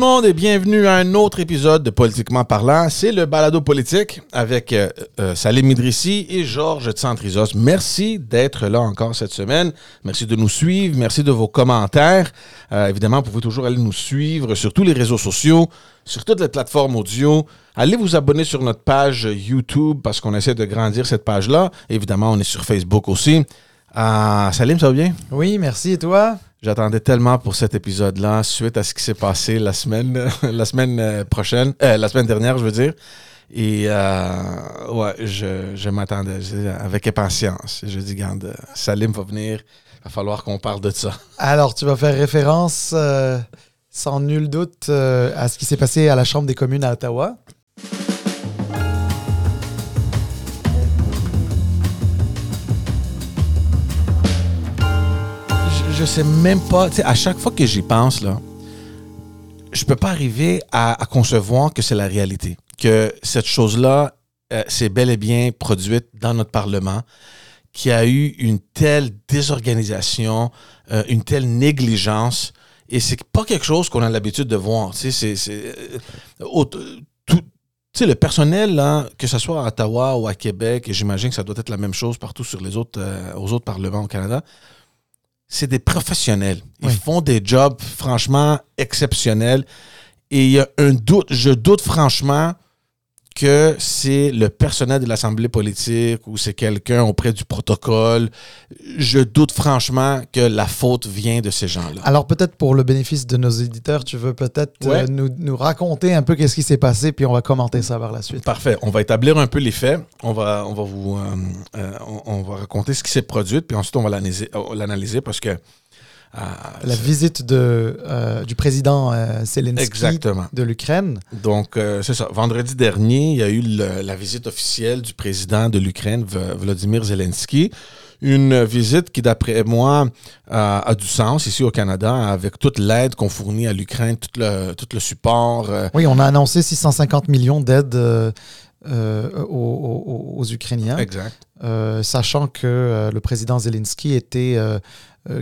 Le monde et bienvenue à un autre épisode de Politiquement parlant. C'est le balado politique avec euh, euh, Salim Idrissi et Georges Tsantrizos. Merci d'être là encore cette semaine. Merci de nous suivre. Merci de vos commentaires. Euh, évidemment, vous pouvez toujours aller nous suivre sur tous les réseaux sociaux, sur toutes les plateformes audio. Allez vous abonner sur notre page YouTube parce qu'on essaie de grandir cette page-là. Évidemment, on est sur Facebook aussi. Salim, ça va bien? Oui, merci. Et toi? J'attendais tellement pour cet épisode-là, suite à ce qui s'est passé la semaine, la semaine euh, prochaine, euh, la semaine dernière, je veux dire. Et euh, ouais, je, je m'attendais avec impatience. Je dis, garde, Salim va venir, il va falloir qu'on parle de ça. Alors, tu vas faire référence, sans nul doute, à ce qui s'est passé à la Chambre des communes à Ottawa. Je sais même pas. Tu sais, à chaque fois que j'y pense, là, je peux pas arriver à, concevoir que c'est la réalité. Que cette chose-là, euh, c'est bel et bien produite dans notre Parlement, qui a eu une telle désorganisation, euh, une telle négligence. Et c'est pas quelque chose qu'on a l'habitude de voir. Tu. Euh, le personnel, que ce soit à Ottawa ou à Québec, et j'imagine que ça doit être la même chose partout sur les autres, aux autres parlements au Canada, c'est des professionnels. Ils font des jobs franchement exceptionnels. Et il y a un doute, je doute franchement que c'est le personnel de l'Assemblée politique ou c'est quelqu'un auprès du protocole. Je doute franchement que la faute vient de ces gens-là. Alors peut-être pour le bénéfice de nos éditeurs, tu veux peut-être euh, nous, raconter un peu qu'est-ce qui s'est passé, puis on va commenter ça par la suite. Parfait. On va établir un peu les faits. On va, on va vous, euh, euh, on, va raconter ce qui s'est produit, puis ensuite on va l'analyser parce que la visite de, euh, du président euh, Zelensky de l'Ukraine. Donc, euh, c'est ça. Vendredi dernier, il y a eu la visite officielle du président de l'Ukraine, Vladimir Zelensky. Une visite qui, d'après moi, a du sens ici au Canada, avec toute l'aide qu'on fournit à l'Ukraine, tout le, tout le support. Oui, on a annoncé 650 millions d'aides aux, aux, Ukrainiens. Exact. sachant que le président Zelensky était euh,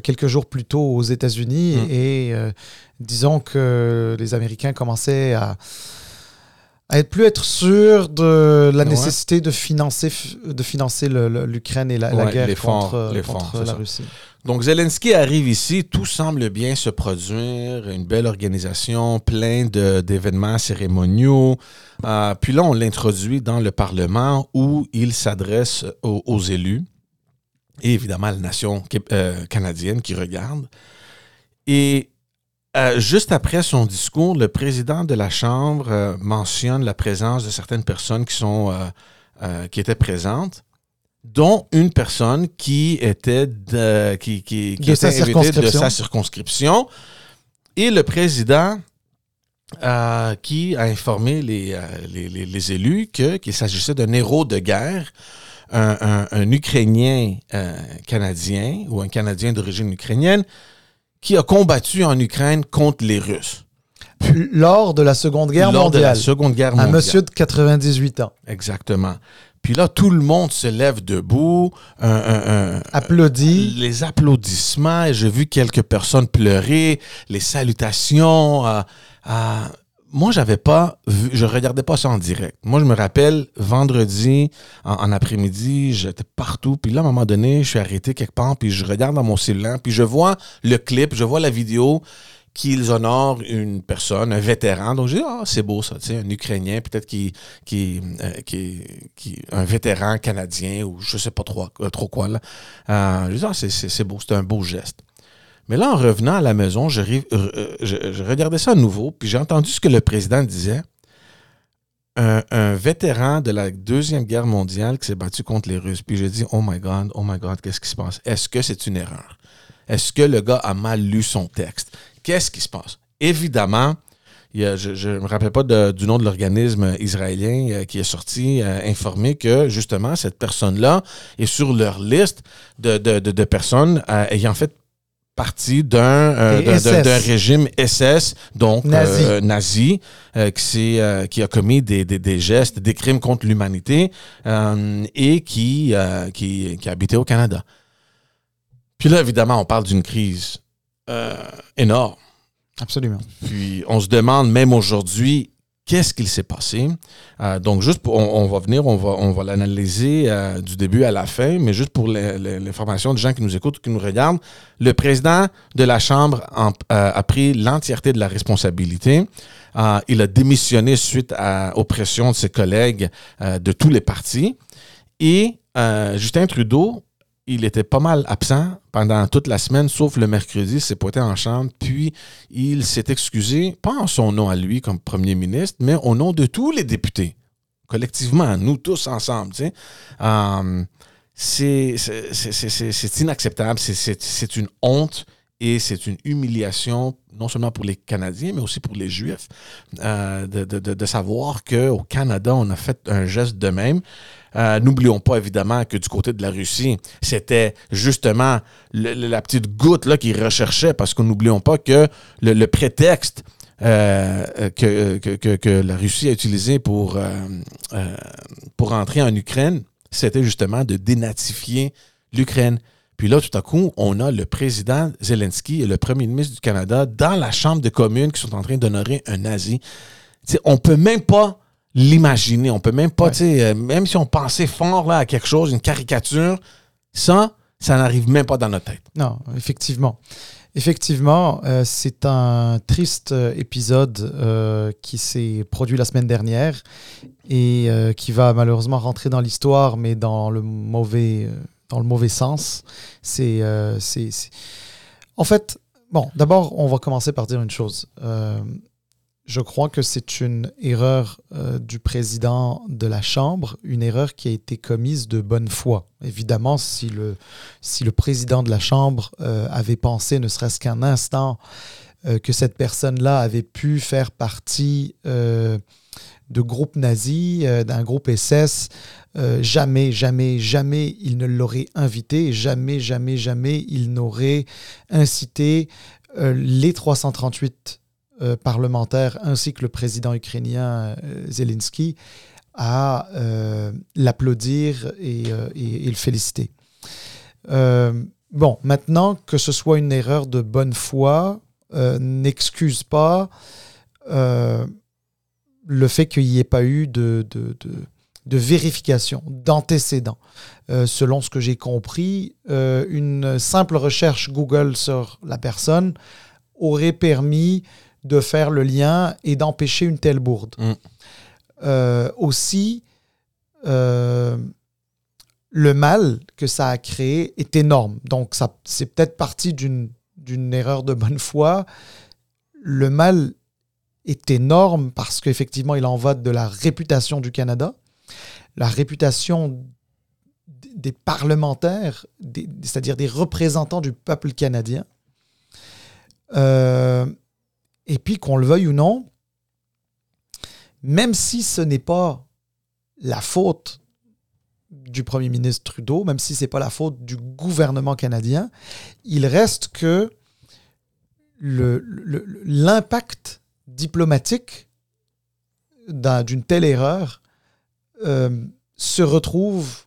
quelques jours plus tôt aux États-Unis mm. et, euh, disons que les Américains commençaient à, à être plus être sûrs de la nécessité de financer, de financer l'Ukraine et la, guerre contre, la Russie. Donc Zelensky arrive ici, tout semble bien se produire, une belle organisation, plein d'événements cérémoniaux. Euh, puis là, on l'introduit dans le Parlement où il s'adresse aux, élus et évidemment la nation euh, canadienne qui regarde. Et euh, juste après son discours, le président de la Chambre euh, mentionne la présence de certaines personnes qui, sont, qui étaient présentes, dont une personne qui était de, qui, qui, de, sa de sa circonscription. Et le président qui a informé les, les, les élus qu'il s'agissait d'un héros de guerre un, Ukrainien euh, canadien ou un Canadien d'origine ukrainienne qui a combattu en Ukraine contre les Russes. Lors de la Seconde Guerre Lors mondiale. de la Seconde Guerre mondiale. Un monsieur de 98 ans. Exactement. Puis là, tout le monde se lève debout. Applaudit. Les applaudissements. J'ai vu quelques personnes pleurer. Les salutations. à moi, j'avais pas vu, je regardais pas ça en direct. Moi, je me rappelle, vendredi, en, après-midi, j'étais partout. Puis là, à un moment donné, je suis arrêté quelque part, puis je regarde dans mon cellulaire, puis je vois le clip, je vois la vidéo qu'ils honorent une personne, un vétéran. Donc, je dis, ah, c'est beau ça, tu sais, un Ukrainien, peut-être qui, qui, euh, qui, qui, un vétéran canadien, ou je sais pas trop, euh, trop quoi, là. Euh, je dis, ah, c'est beau, c'est un beau geste. Mais là, en revenant à la maison, je, euh, regardais ça à nouveau, puis j'ai entendu ce que le président disait. Un, vétéran de la Deuxième Guerre mondiale qui s'est battu contre les Russes. Puis j'ai dit, oh my God, oh my God, qu'est-ce qui se passe? Est-ce que c'est une erreur? Est-ce que le gars a mal lu son texte? Qu'est-ce qui se passe? Évidemment, je ne me rappelle pas du nom de l'organisme israélien euh, qui est sorti euh, informé que justement cette personne-là est sur leur liste de, de personnes ayant fait partie d'un euh, régime SS, donc nazi, euh, euh, qui, qui, a commis des, des, gestes, des crimes contre l'humanité et qui, qui, qui habitait au Canada. Puis là, évidemment, on parle d'une crise énorme. Absolument. Puis on se demande même aujourd'hui qu'est-ce qu'il s'est passé. Euh, donc, juste pour, on, va venir, on va, on l'analyser euh, du début à la fin, mais juste pour l'information des gens qui nous écoutent, qui nous regardent, le président de la Chambre euh, a pris l'entièreté de la responsabilité. il a démissionné suite aux pressions de ses collègues de tous les partis. Et Justin Trudeau il était pas mal absent pendant toute la semaine, sauf le mercredi, s'est pointé en chambre, puis il s'est excusé, pas en son nom à lui comme premier ministre, mais au nom de tous les députés, collectivement, nous tous ensemble. Euh, c'est inacceptable, c'est une honte et c'est une humiliation, non seulement pour les Canadiens, mais aussi pour les Juifs, euh, de, de, de, savoir qu'au Canada, on a fait un geste de même. Euh, n'oublions pas évidemment que du côté de la Russie, c'était justement la petite goutte là qu'ils recherchaient, parce que n'oublions pas que le, prétexte euh, que, la Russie a utilisé pour, euh, pour entrer en Ukraine, c'était justement de dénatifier l'Ukraine. Puis là, tout à coup, on a le président Zelensky et le premier ministre du Canada dans la Chambre des communes qui sont en train d'honorer un nazi. On peut même pas l'imaginer. On peut même pas, tu sais, euh, même si on pensait fort là, à quelque chose, une caricature, ça, ça n'arrive même pas dans notre tête. Non, effectivement. Effectivement, euh, c'est un triste euh, épisode qui s'est produit la semaine dernière et qui va malheureusement rentrer dans l'histoire, mais dans le mauvais, dans le mauvais sens. C'est, c'est, En fait, bon, d'abord, on va commencer par dire une chose. Je crois que c'est une erreur euh, du président de la Chambre, une erreur qui a été commise de bonne foi. Évidemment, si le, si le président de la Chambre euh, avait pensé, ne serait-ce qu'un instant, euh, que cette personne-là avait pu faire partie de groupes nazis, d'un groupe SS, jamais, jamais, jamais il ne l'aurait invité, jamais, jamais, jamais il n'aurait incité les 338 euh, parlementaire ainsi que le président ukrainien euh, Zelensky à euh, l'applaudir et, le féliciter. bon, maintenant que ce soit une erreur de bonne foi, n'excuse pas le fait qu'il n'y ait pas eu de, de, vérification, d'antécédent. selon ce que j'ai compris, une simple recherche Google sur la personne aurait permis de faire le lien et d'empêcher une telle bourde. Mm. Euh, aussi, euh, le mal que ça a créé est énorme. Donc, ça, c'est peut-être parti d'une, d'une erreur de bonne foi. Le mal est énorme parce qu'effectivement, il en va de la réputation du Canada, la réputation des parlementaires, c'est-à-dire des représentants du peuple canadien. Euh, et puis, qu'on le veuille ou non, même si ce n'est pas la faute du premier ministre Trudeau, même si ce n'est pas la faute du gouvernement canadien, il reste que l'impact diplomatique d'une telle erreur euh, se retrouve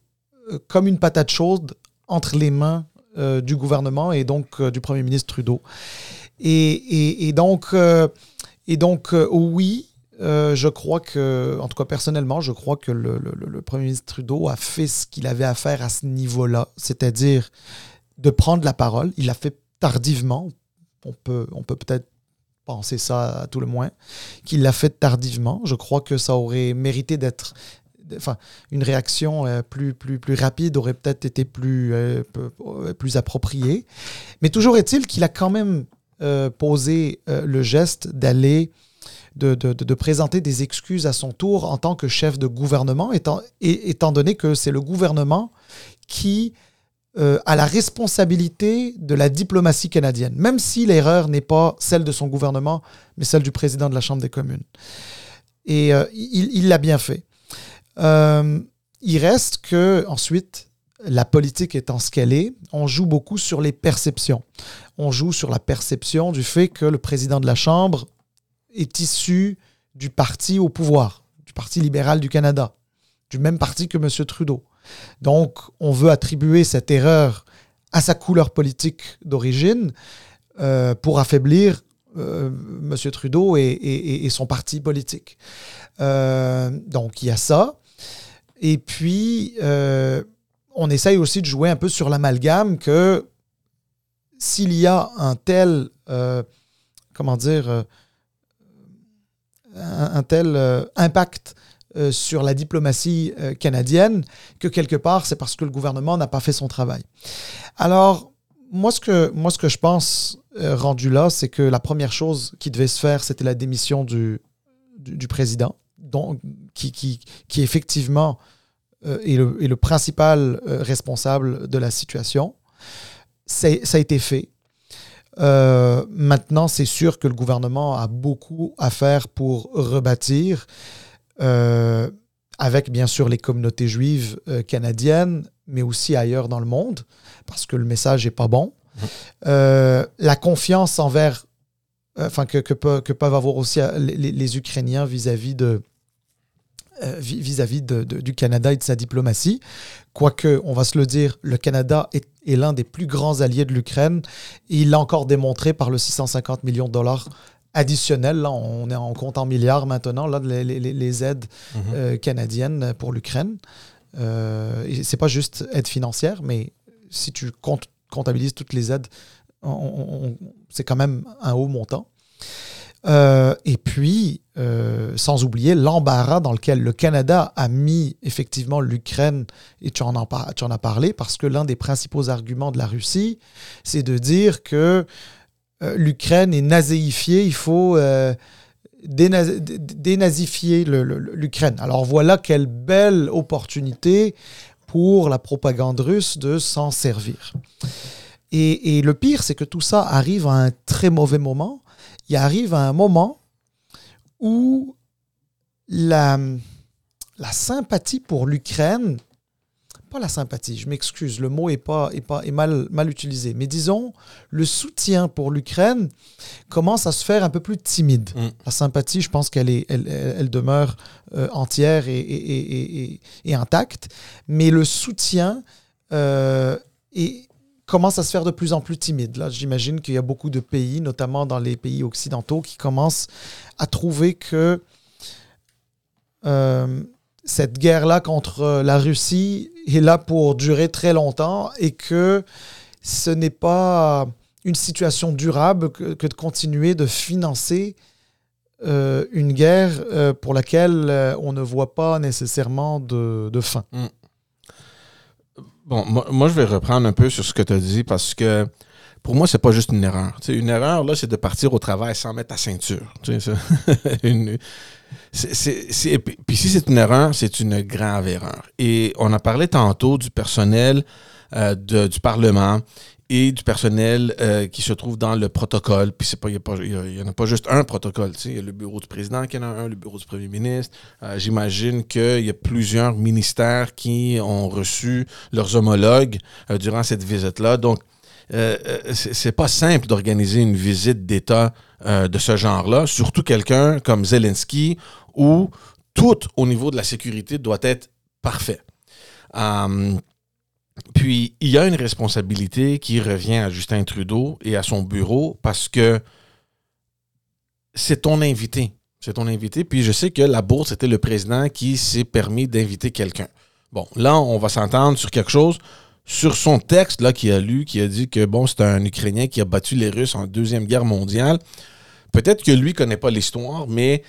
euh, comme une patate chaude entre les mains euh, du gouvernement et donc du premier ministre Trudeau. Et, donc, euh, et donc euh, oui, euh, je crois que, en tout cas personnellement, je crois que le, Premier ministre Trudeau a fait ce qu'il avait à faire à ce niveau-là, c'est-à-dire de prendre la parole. Il l'a fait tardivement. On peut on peut peut-être penser ça à tout le moins, qu'il l'a fait tardivement. Je crois que ça aurait mérité d'être enfin, une réaction plus, plus, plus rapide aurait peut-être été plus, plus appropriée. Mais toujours est-il qu'il a quand même euh, poser euh, le geste d'aller, de, présenter des excuses à son tour en tant que chef de gouvernement, étant, étant donné que c'est le gouvernement qui euh, a la responsabilité de la diplomatie canadienne, même si l'erreur n'est pas celle de son gouvernement, mais celle du président de la Chambre des communes. Et il l'a bien fait. il reste que ensuite, la politique étant ce qu'elle est, on joue beaucoup sur les perceptions. On joue sur la perception du fait que le président de la Chambre est issu du parti au pouvoir, du Parti libéral du Canada, du même parti que M. Trudeau. Donc, on veut attribuer cette erreur à sa couleur politique d'origine euh, pour affaiblir M. Trudeau et, son parti politique. donc il y a ça. Et puis, on essaye aussi de jouer un peu sur l'amalgame que s'il y a un tel, comment dire, un, tel impact euh, sur la diplomatie euh, canadienne que quelque part, c'est parce que le gouvernement n'a pas fait son travail. Alors, moi, ce que, moi, ce que je pense, euh, rendu là, c'est que la première chose qui devait se faire, c'était la démission du, du, président, donc, qui, qui, qui effectivement est, le, est, le, principal responsable de la situation. Ça a été fait. maintenant, c'est sûr que le gouvernement a beaucoup à faire pour rebâtir. Euh, avec bien sûr les communautés juives euh, canadiennes, mais aussi ailleurs dans le monde, parce que le message n'est pas bon. Mmh. Euh, la confiance envers, enfin que, que, peuvent avoir aussi les, Ukrainiens vis-à-vis de vis-à-vis de, du Canada et de sa diplomatie. Quoique, on va se le dire, le Canada est, est l'un des plus grands alliés de l'Ukraine. Il l'a encore démontré par le 650 millions de dollars additionnel. Là, on est en compte en milliards maintenant, là, les, aides mhm. euh, canadiennes pour l'Ukraine. Euh, c'est pas juste aide financière, mais si tu comptabilises toutes les aides, c'est quand même un haut montant. Euh, et puis, euh, sans oublier l'embarras dans lequel le Canada a mis effectivement l'Ukraine, et tu en, as parlé, parce que l'un des principaux arguments de la Russie, c'est de dire que euh, l'Ukraine est nazéifiée, il faut dénazifier l'Ukraine. Alors voilà quelle belle opportunité pour la propagande russe de s'en servir. Et, le pire, c'est que tout ça arrive à un très mauvais moment. Il arrive à un moment où la, la sympathie pour l'Ukraine pas la sympathie, je m'excuse, le mot est, pas, est, pas, est mal, mal utilisé, mais disons, le soutien pour l'Ukraine commence à se faire un peu plus timide. Mm. La sympathie, je pense qu'elle est, elle, elle demeure euh, entière et, et, et, intacte, mais le soutien euh, commence à se faire de plus en plus timide. Là, j'imagine qu'il y a beaucoup de pays, notamment dans les pays occidentaux, qui commencent à trouver que... Euh, cette guerre-là contre la Russie est là pour durer très longtemps et que ce n'est pas une situation durable que, de continuer de financer euh, une guerre euh, pour laquelle on ne voit pas nécessairement de, fin. Hmm. Bon, moi, je vais reprendre un peu sur ce que tu as dit parce que pour moi, c'est pas juste une erreur. une erreur, là, c'est de partir au travail sans mettre ta ceinture. puis si c'est une erreur, c'est une grave erreur. Et on a parlé tantôt du personnel euh, du Parlement et du personnel euh, qui se trouve dans le protocole. Puis il n'y en a pas juste un protocole. Il y a le bureau du président qui en a un, le bureau du premier ministre. Euh, j'imagine qu'il y a plusieurs ministères qui ont reçu leurs homologues durant cette visite-là. Donc, euh, euh, c'est pas simple d'organiser une visite d'État euh, de ce genre-là, surtout quelqu'un comme Zelensky, où tout au niveau de la sécurité doit être parfait. Puis, il y a une responsabilité qui revient à Justin Trudeau et à son bureau parce que c'est ton invité. C'est ton invité. Puis, je sais que la bourse, c'était le président qui s'est permis d'inviter quelqu'un. Bon, là, on va s'entendre sur quelque chose sur son texte là qu'il a lu, qui a dit que bon, c'est un Ukrainien qui a battu les Russes en Deuxième Guerre mondiale. Peut-être que lui connaît pas l'histoire, mais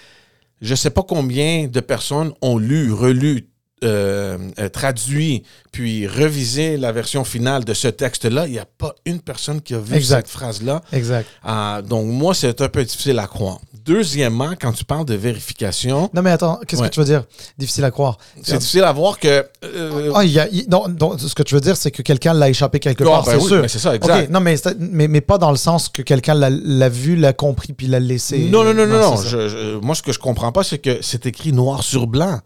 je ne sais pas combien de personnes ont lu, relu, euh, euh, traduit, puis revisé la version finale de ce texte-là. Il n'y a pas une personne qui a vu cette phrase-là. Exact. Ah, donc, moi, c'est un peu difficile à croire. Deuxièmement, quand tu parles de vérification. Non, mais attends, qu'est-ce que tu veux dire? Difficile à croire. C'est difficile à voir que. Euh, ah, y a, non, ce que tu veux dire, c'est que quelqu'un l'a échappé quelque part, ben c'est sûr. c'est ça, exact. non, mais, mais, pas dans le sens que quelqu'un l'a vu, l'a compris, puis l'a laissé. Non, non, non, non. non. moi, ce que je comprends pas, c'est que c'est écrit noir sur blanc.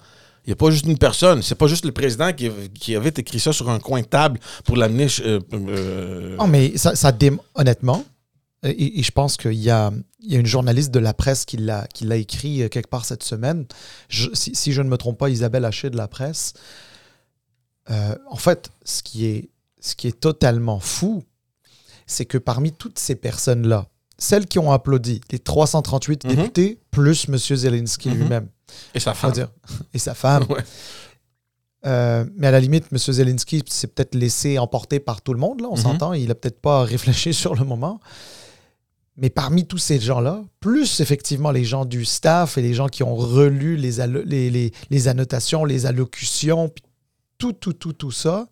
Il n'y a pas juste une personne. C'est pas juste le président qui, avait écrit ça sur un coin de table pour l'amener. Euh, euh, Non, mais ça, ça honnêtement, et, je pense qu'il y a, il y a une journaliste de la presse qui l'a, qui l'a écrit euh, quelque part cette semaine. si, je ne me trompe pas, Isabelle Haché de la presse. Euh, en fait, ce qui, est, ce qui est totalement fou, c'est que parmi toutes ces personnes-là celles qui ont applaudi, les 338 Mhm. députés, plus M. Zelensky Mhm. lui-même, Et sa femme. dire, et sa femme. Ouais. Euh, mais à la limite, M. Zelensky s'est peut-être laissé emporter par tout le monde, là, on Mhm. s'entend. Il a peut-être pas réfléchi sur le moment. Mais parmi tous ces gens-là, plus effectivement les gens du staff et les gens qui ont relu les, les, les- les annotations, les allocutions, tout, tout, tout, tout ça,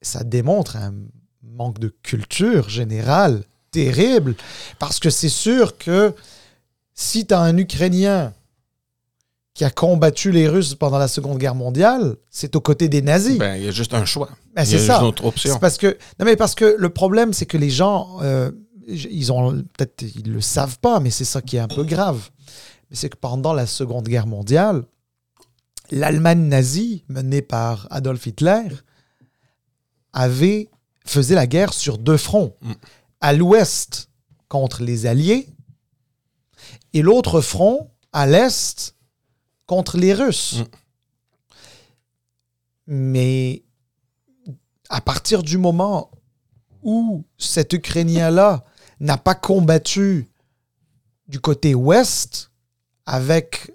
ça démontre un manque de culture générale terrible. Parce que c'est sûr que si tu as un Ukrainien qui a combattu les Russes pendant la Seconde Guerre mondiale, c'est aux côtés des nazis. Ben, il y a juste un choix. Ben, c'est juste ça. une autre option. Parce que non mais parce que le problème c'est que les gens euh, ils ont peut-être ils le savent pas mais c'est ça qui est un peu grave. C'est que pendant la Seconde Guerre mondiale, l'Allemagne nazie menée par Adolf Hitler avait faisait la guerre sur deux fronts. Mm. À l'ouest contre les alliés et l'autre front à l'est contre les Russes. Mm. Mais à partir du moment où cet Ukrainien-là n'a pas combattu du côté ouest avec,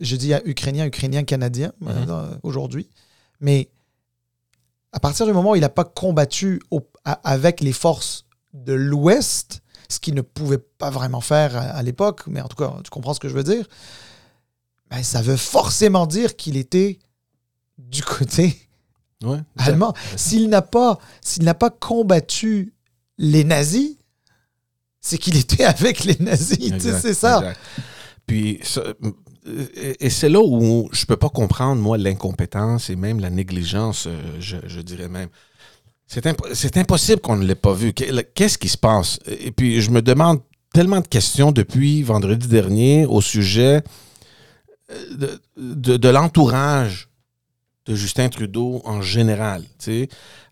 je dis Ukrainien, Ukrainien, Canadien Mhm. euh, aujourd'hui, mais à partir du moment où il n'a pas combattu au- avec les forces de l'ouest, ce qu'il ne pouvait pas vraiment faire à, à l'époque, mais en tout cas, tu comprends ce que je veux dire, ben, ça veut forcément dire qu'il était du côté Ouais. allemand. S'il n'a pas, s'il n'a pas combattu les nazis, c'est qu'il était avec les nazis. c'est ça. exact. Puis, ça- et c'est là où je peux pas comprendre, moi, l'incompétence et même la négligence, euh, je, je dirais même. C'est imp- c'est impossible qu'on ne l'ait pas vu. Que- Qu'est-ce qui se passe? Et puis, je me demande tellement de questions depuis vendredi dernier au sujet de, de- l'entourage de Justin Trudeau en général.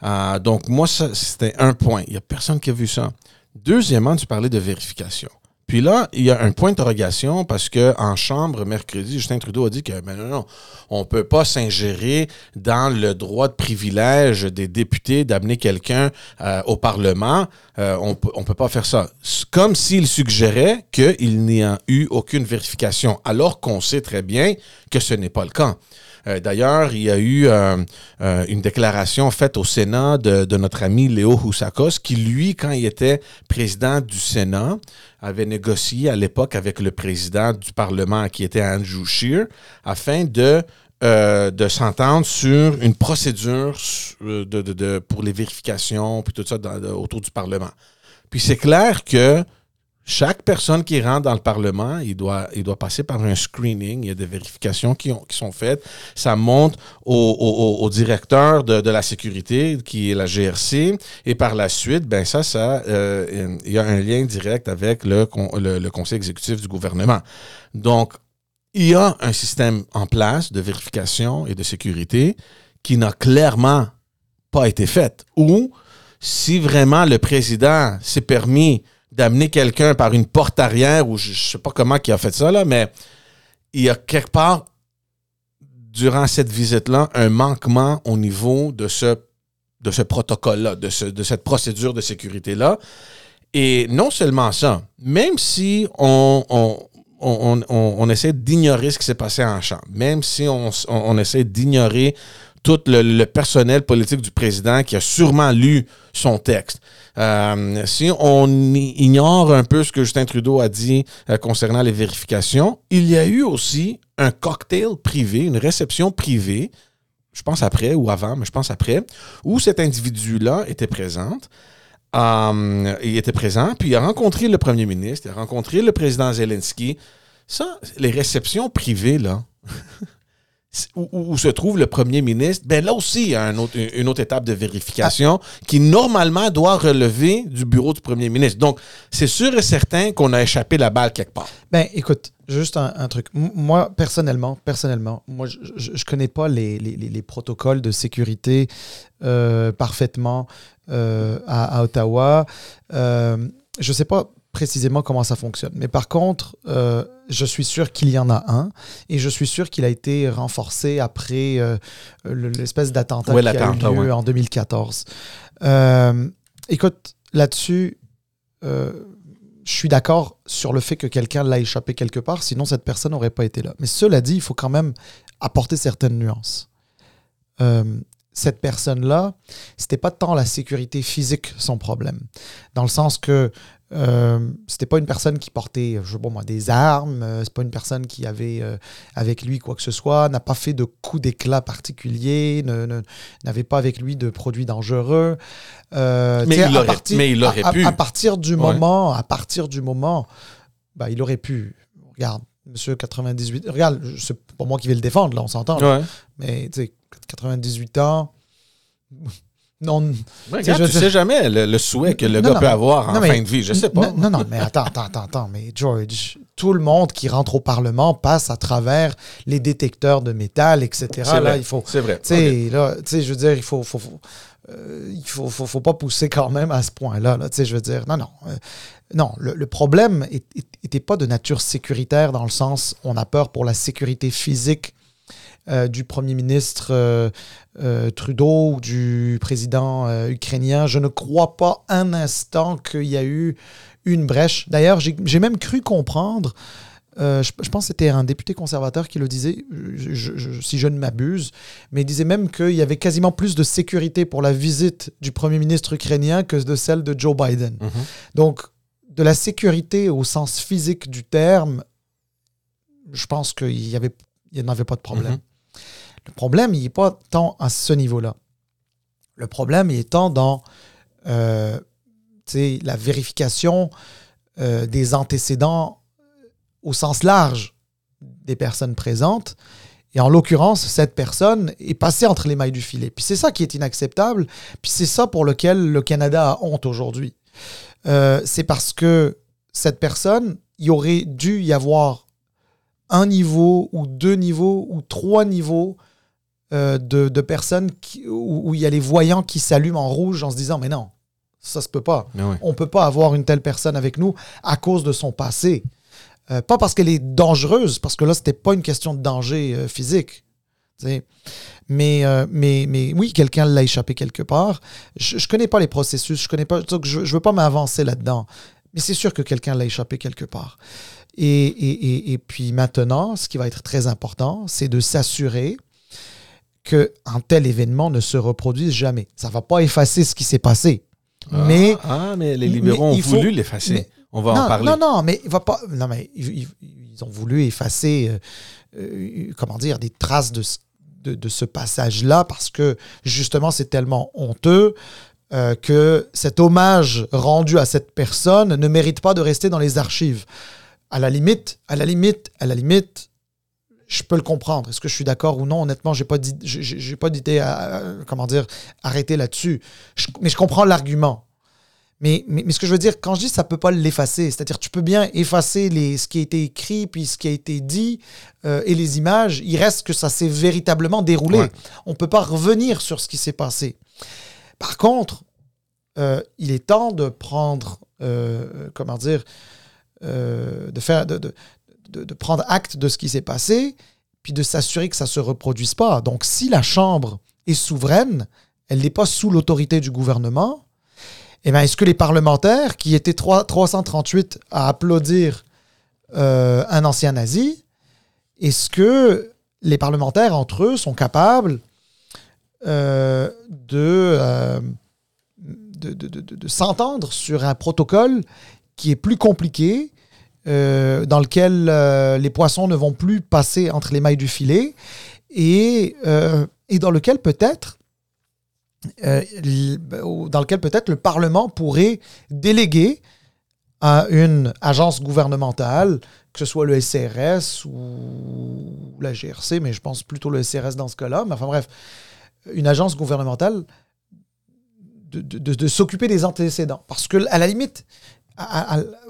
Euh, donc, moi, c'était un point. Il n'y a personne qui a vu ça. Deuxièmement, tu parlais de vérification. Puis là, il y a un point d'interrogation parce que en chambre, mercredi, Justin Trudeau a dit que ben non, non, on ne peut pas s'ingérer dans le droit de privilège des députés d'amener quelqu'un euh, au Parlement. Euh, on ne peut pas faire ça. Comme s'il suggérait qu'il n'y a eu aucune vérification, alors qu'on sait très bien que ce n'est pas le cas. Euh, D'ailleurs, il y a eu euh, euh, une déclaration faite au Sénat de, notre ami Léo Houssakos, qui, lui, quand il était président du Sénat, avait négocié à l'époque avec le président du Parlement, qui était Andrew Scheer, afin de, s'entendre sur une procédure de, pour les vérifications, puis tout ça autour du Parlement. Puis c'est clair que chaque personne qui rentre dans le Parlement, il doit, il doit passer par un screening. Il y a des vérifications qui, ont- qui sont faites. Ça monte au, directeur de, la sécurité, qui est la GRC. Et par la suite, ben ça, ça, euh, il y a un lien direct avec le, le conseil exécutif du gouvernement. Donc, il y a un système en place de vérification et de sécurité qui n'a clairement pas été fait. Ou si vraiment le président s'est permis d'amener quelqu'un par une porte arrière, ou je ne sais pas comment il a fait ça, là, mais il y a quelque part, durant cette visite-là, un manquement au niveau de ce, de ce protocole-là, de, ce- de cette procédure de sécurité-là. Et non seulement ça, même si on, on, on, on- essaie d'ignorer ce qui s'est passé en chambre, même si on essaie d'ignorer tout le, personnel politique du président qui a sûrement lu son texte. Euh, si on ignore un peu ce que Justin Trudeau a dit euh, concernant les vérifications, il y a eu aussi un cocktail privé, une réception privée, je pense après ou avant, mais je pense après, où cet individu-là était présente. Euh, il était présent, puis il a rencontré le premier ministre, il a rencontré le président Zelensky. Ça, les réceptions privées, là, où, se trouve le premier ministre, ben là aussi, il y a une autre étape de vérification qui normalement doit relever du bureau du premier ministre. Donc, c'est sûr et certain qu'on a échappé la balle quelque part. Ben, écoute, juste un, truc. Moi, personnellement, personnellement, moi, je, je, je connais pas les, les, les- les protocoles de sécurité euh, parfaitement euh, à, à Ottawa. Euh, je sais pas précisément comment ça fonctionne. Mais par contre, euh, je suis sûr qu'il y en a un et je suis sûr qu'il a été renforcé après euh, le- l'espèce d'attentat Ouais, qui a eu lieu ouais. en 2014. Euh, écoute, là-dessus, euh, je suis d'accord sur le fait que quelqu'un l'a échappé quelque part, sinon cette personne n'aurait pas été là. Mais cela dit, il faut quand même apporter certaines nuances. Euh, cette personne-là, c'était pas tant la sécurité physique son problème, dans le sens que euh, c'était pas une personne qui portait, je sais pas moi, des armes. Euh, c'est pas une personne qui avait euh, avec lui quoi que ce soit. N'a pas fait de coups d'éclat particuliers. N'avait pas avec lui de produits dangereux. mais, il aurait, mais, il aurait, pu. À, partir du moment, à partir du moment, bah, il aurait pu. Regarde, Monsieur 98. Regarde, c'est pas moi qui vais le défendre là, on s'entend. Mais tu sais, 98 ans. Non. tu sais jamais le, souhait que le gars peut avoir en fin de vie. Je sais pas. Non, non, mais attends, attends, attends. Mais George, tout le monde qui rentre au Parlement passe à travers les détecteurs de métal, etc. C'est vrai. il faut. C'est vrai. Tu sais, je veux dire, il faut. faut, faut euh, il faut, faut, faut, pas pousser quand même à ce point-là. Là, je veux dire, non, non. Euh, non, le, le problème n'était pas de nature sécuritaire dans le sens on a peur pour la sécurité physique euh, du Premier ministre euh, euh, Trudeau ou du président ukrainien. Je ne crois pas un instant qu'il y a eu une brèche. D'ailleurs, j'ai même cru comprendre, je, pense que c'était un député conservateur qui le disait, si je ne m'abuse, mais il disait même qu'il y avait quasiment plus de sécurité pour la visite du Premier ministre ukrainien que de celle de Joe Biden. Mhm. Donc, de la sécurité au sens physique du terme, je pense qu'il n'y avait, il avait pas de problème. Mhm. Le problème, il n'est pas tant à ce niveau-là. Le problème, il est tant dans euh, la vérification euh, des antécédents au sens large des personnes présentes. Et en l'occurrence, cette personne est passée entre les mailles du filet. Puis c'est ça qui est inacceptable. Puis c'est ça pour lequel le Canada a honte aujourd'hui. Euh, c'est parce que cette personne, il aurait dû y avoir un niveau ou deux niveaux ou trois niveaux euh, de, personnes où, il y a les voyants qui s'allument en rouge en se disant mais non, ça se peut pas. On peut pas avoir une telle personne avec nous à cause de son passé. Euh, pas parce qu'elle est dangereuse, parce que là, c'était pas une question de danger euh, physique. Mais, mais, mais oui, quelqu'un l'a échappé quelque part. Je, ne connais pas les processus, je connais pas. Je, je veux pas m'avancer là-dedans. Mais c'est sûr que quelqu'un l'a échappé quelque part. Et, et, et, puis maintenant, ce qui va être très important, c'est de s'assurer qu'un tel événement ne se reproduise jamais. Ça ne va pas effacer ce qui s'est passé. Ah, mais, ah, mais les libéraux ont voulu l'effacer. On va en parler. Non, non, mais, va pas, non, mais ils, ont voulu effacer, euh, euh, comment dire, des traces de, de, ce passage-là parce que justement, c'est tellement honteux. Euh, que cet hommage rendu à cette personne ne mérite pas de rester dans les archives. À la limite, à la limite, à la limite, je peux le comprendre. Est-ce que je suis d'accord ou non? Honnêtement, j'ai pas j'ai pas d'idée à, comment dire arrêter là-dessus. mais je comprends l'argument. Mais, mais, ce que je veux dire, quand je dis ça peut pas l'effacer, c'est-à-dire tu peux bien effacer les, ce qui a été écrit puis ce qui a été dit euh, et les images, il reste que ça s'est véritablement déroulé. On peut pas revenir sur ce qui s'est passé. Par contre, euh, il est temps de prendre, euh, comment dire, de faire, de, de, prendre acte de ce qui s'est passé, puis de s'assurer que ça ne se reproduise pas. Donc, si la Chambre est souveraine, elle n'est pas sous l'autorité du gouvernement, eh est-ce que les parlementaires, qui étaient 3, 338 à applaudir euh, un ancien nazi, est-ce que les parlementaires, entre eux, sont capables euh, euh, de, de, de s'entendre sur un protocole qui est plus compliqué, euh, dans lequel euh, les poissons ne vont plus passer entre les mailles du filet et, euh, et dans lequel peut-être dans lequel peut-être le Parlement pourrait déléguer à une agence gouvernementale, que ce soit le SRS ou la GRC, mais je pense plutôt le SRS dans ce cas-là, mais enfin bref, une agence gouvernementale de, de, de s'occuper des antécédents. Parce que, à la limite,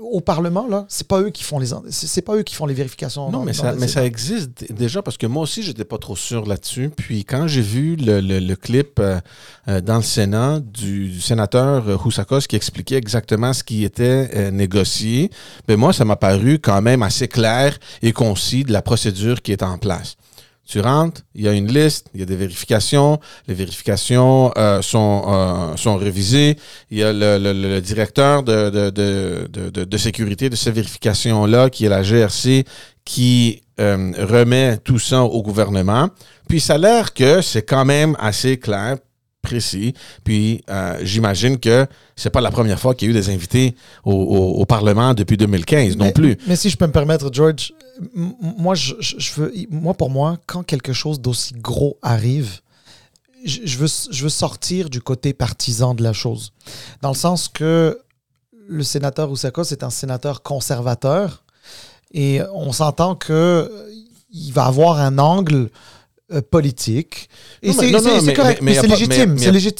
au Parlement, là, c'est pas eux qui font les c'est pas eux qui font les vérifications. Non, mais, ça, mais ça existe déjà parce que moi aussi, j'étais pas trop sûr là-dessus. Puis quand j'ai vu le, le, clip euh, euh, dans le Sénat du, sénateur Houssakos qui expliquait exactement ce qui était euh, négocié, ben moi, ça m'a paru quand même assez clair et concis de la procédure qui est en place. Tu rentres, il y a une liste, il y a des vérifications. Les vérifications euh, sont, euh, sont révisées. Il y a le, le- le directeur de, de, de, de, sécurité de ces vérifications-là, qui est la GRC, qui euh, remet tout ça au gouvernement. Puis ça a l'air que c'est quand même assez clair, précis. Puis euh, j'imagine que c'est pas la première fois qu'il y a eu des invités au, au- au Parlement depuis 2015 non plus. Mais si je peux me permettre, George, moi, je, veux, moi, pour moi, quand quelque chose d'aussi gros arrive, je, je veux, je veux sortir du côté partisan de la chose. Dans le sens que le sénateur Oussakos est un sénateur conservateur et on s'entend que euh, il va avoir un angle politique. Et Non, mais- c'est correct, mais- mais mais, c'est légitime.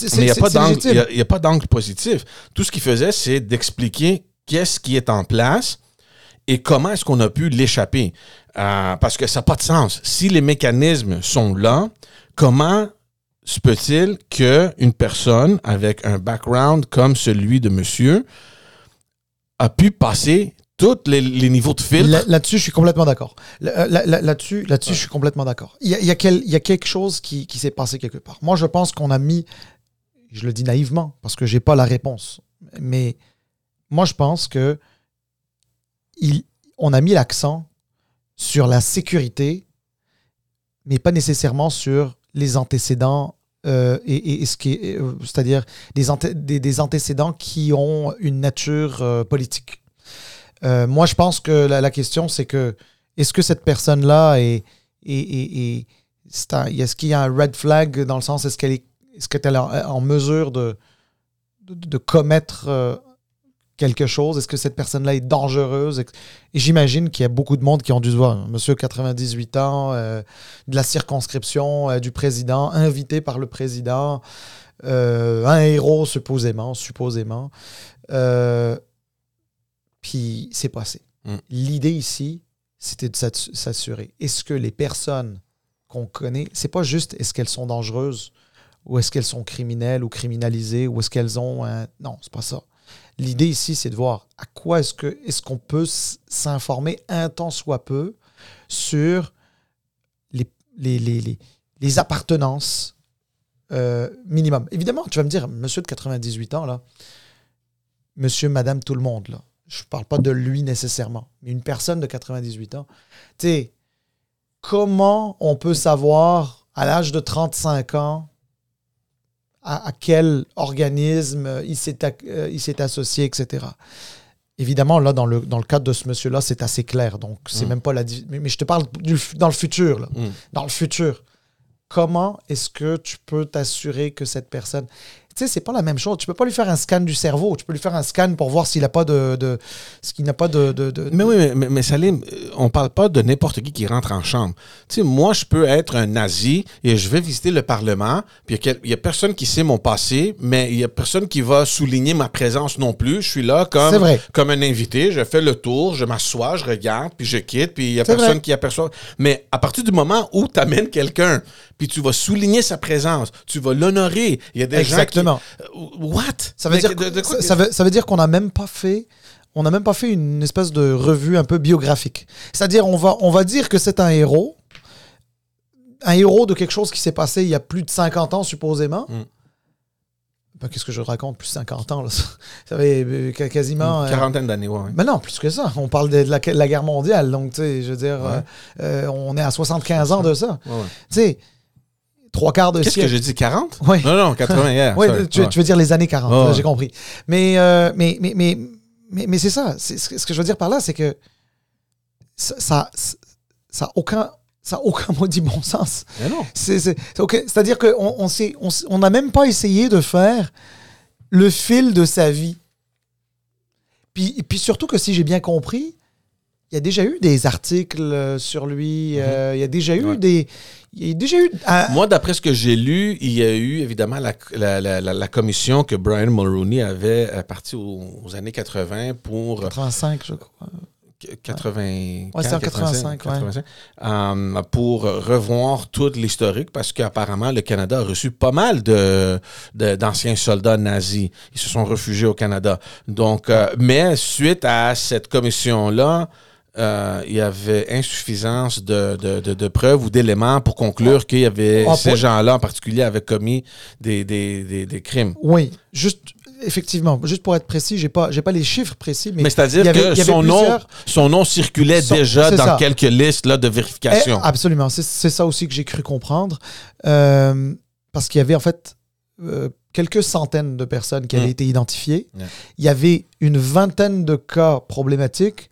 mais- il n'y a pas d'angle positif. Tout ce qu'il faisait, c'est d'expliquer qu'est-ce qui est en place et comment est-ce qu'on a pu l'échapper. Euh, parce que ça n'a pas de sens. Si les mécanismes sont là, comment se peut-il qu'une personne avec un background comme celui de monsieur a pu passer tous les, les niveaux de filtre? Là- Là-dessus, je suis complètement d'accord. Là- là- là- Là-dessus, là-dessus, je suis complètement d'accord. Il y a, il y a quel- il y a quelque chose qui, qui s'est passé quelque part. Moi, je pense qu'on a mis, je le dis naïvement, parce que j'ai pas la réponse, mais moi, je pense que il, on a mis l'accent sur la sécurité, mais pas nécessairement sur les antécédents. euh, et, et- et ce qui euh, c'est-à-dire des, anté- des, des antécédents qui ont une nature euh, politique. Euh, moi, je pense que la, question, c'est que est-ce que cette personne-là est, est, est- est- est-ce qu'il y a un red flag dans le sens est-ce qu'elle est, est-ce qu'elle est en, mesure de, de, commettre euh, quelque chose? Est-ce que cette personne-là est dangereuse? Et j'imagine qu'il y a beaucoup de monde qui ont dû se voir. Monsieur 98 ans, euh, de la circonscription euh, du président, invité par le président, euh, un héros supposément, supposément. Puis c'est passé. Mm. L'idée ici, c'était de s'assu- s'assurer. Est-ce que les personnes qu'on connaît, c'est pas juste est-ce qu'elles sont dangereuses ou est-ce qu'elles sont criminelles ou criminalisées ou est-ce qu'elles ont un... Non, c'est pas ça. L'idée ici, c'est de voir à quoi est-ce que est-ce qu'on peut s'informer un temps soit peu sur les, les, les, les, les appartenances euh, minimum. Évidemment, tu vas me dire, monsieur de 98 ans, là, monsieur, madame, tout le monde, là. Je parle pas de lui nécessairement, mais une personne de 98 ans. Tu sais, comment on peut savoir à l'âge de 35 ans à, à quel organisme il s'est euh, associé, etc. Évidemment, là, dans le, dans le cadre de ce monsieur-là, c'est assez clair. Donc, c'est Mm. même pas la. Mais, mais je te parle du, dans le futur, là. Mm. Dans le futur. Comment est-ce que tu peux t'assurer que cette personne. Tu sais, c'est pas la même chose. Tu peux pas lui faire un scan du cerveau. Tu peux lui faire un scan pour voir s'il n'a pas de. de ce qu'il n'a pas de. de- de- Mais oui, mais, mais, mais Salim, euh, on parle pas de n'importe qui qui rentre en chambre. Tu sais, moi, je peux être un nazi et je vais visiter le Parlement, puis il y y, a personne qui sait mon passé, mais il y a personne qui va souligner ma présence non plus. Je suis là comme, vrai. comme un invité, je fais le tour, je m'assois, je regarde, puis je quitte, puis il y a personne vrai. qui aperçoit. Mais à partir du moment où tu amènes quelqu'un, puis tu vas souligner sa présence, tu vas l'honorer. Il y a des Exactement. gens qui... What? Ça veut dire, de- de que- quoi- ça, ça veut, ça veut dire qu'on n'a même pas fait, on n'a même pas fait une espèce de revue un peu biographique. C'est-à-dire, on va, on va dire que c'est un héros, un héros de quelque chose qui s'est passé il y a plus de 50 ans supposément. Mm. Ben, Qu'est-ce que je raconte? Plus de 50 ans là Ça fait euh, qu- quasiment. Une euh, quarantaine d'années, ouais. ouais. mais non, plus que ça. On parle de, de la, de la guerre mondiale, donc tu sais, je veux dire, Ouais. euh, euh, on est à 75 ans de ça. Tu sais, trois quarts de Qu'est-ce que j'ai dit, 40? Oui. Non, non, 80 hier. Oui, sorry. tu, Ouais. tu veux dire les années 40, Ouais, là, ouais. j'ai compris. Mais, euh, mais, mais, mais, mais, mais c'est ça. C'est- Ce que ce que je veux dire par là, c'est que ça ça, ça a aucun, ça a aucun maudit bon sens. Mais non. C'est- c'est- c'est ok. C'est-à-dire qu'on on s'est- on s- on n'a même pas essayé de faire le fil de sa vie. Puis, puis surtout que si j'ai bien compris, il y a déjà eu des articles euh, sur lui, euh, il y a déjà eu Ouais. des... Il y a déjà eu... un- Moi, d'après ce que j'ai lu, il y a eu évidemment la, la, la, la- la commission que Brian Mulroney avait euh, partie aux, aux années 80 pour 85, je crois. 80, Ouais, c'est en 85, ouais. euh, pour revoir tout l'historique parce qu'apparemment le Canada a reçu pas mal de, de- d'anciens soldats nazis. Ils se sont réfugiés au Canada. Donc, euh, mais suite à cette commission-là, euh, il y avait insuffisance de, de, de, de preuves ou d'éléments pour conclure qu'il y avait Ah, ces gens-là en particulier avaient commis des, des, des, des crimes. Oui, juste, effectivement, juste pour être précis, j'ai pas, j'ai pas les chiffres précis, mais, Mais, c'est-à-dire que son nom, son nom circulait Son- déjà dans ça. quelques listes là, de vérification. Eh, absolument, c'est c'est ça aussi que j'ai cru comprendre. Euh, parce qu'il y avait en fait euh, quelques centaines de personnes qui avaient Mm. été identifiées. Yeah. Il y avait une vingtaine de cas problématiques.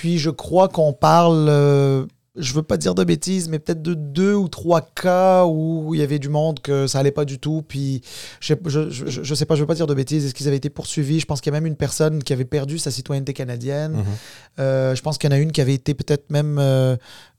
Puis je crois qu'on parle, euh, je veux pas dire de bêtises, mais peut-être de deux ou trois cas où il y avait du monde que ça allait pas du tout. Puis je, je, je, je sais pas, je veux pas dire de bêtises. Est-ce qu'ils avaient été poursuivis? Je pense qu'il y a même une personne qui avait perdu sa citoyenneté canadienne. Mhm. Euh, je pense qu'il y en a une qui avait été peut-être même euh,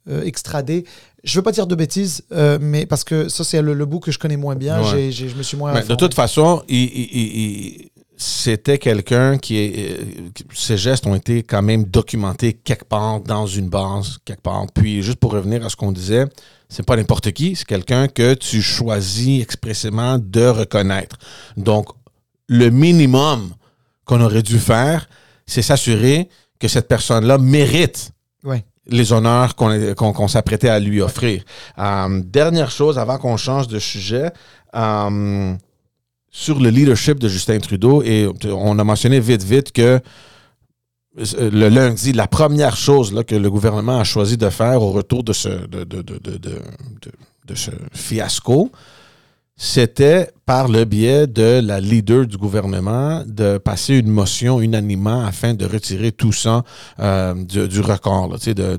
euh, extradée. Je veux pas dire de bêtises, euh, mais parce que ça, c'est le, le bout que je connais moins bien. Ouais. Je me suis moins. Mais de toute façon, il- il- il- il- c'était quelqu'un qui est. euh, Ses gestes ont été quand même documentés quelque part dans une base, quelque part. Puis, juste pour revenir à ce qu'on disait, c'est pas n'importe qui, c'est quelqu'un que tu choisis expressément de reconnaître. Donc, le minimum qu'on aurait dû faire, c'est s'assurer que cette personne-là mérite Ouais. les honneurs qu'on qu'on- qu'on s'apprêtait à lui offrir. Euh, dernière chose, avant qu'on change de sujet, euh, sur le leadership de Justin Trudeau, et on a mentionné vite, vite que euh, le lundi, la première chose que le gouvernement a choisi de faire au retour de ce, fiasco, c'était par le biais de la leader du gouvernement de passer une motion unanimement afin de retirer tout ça euh, du, record, de-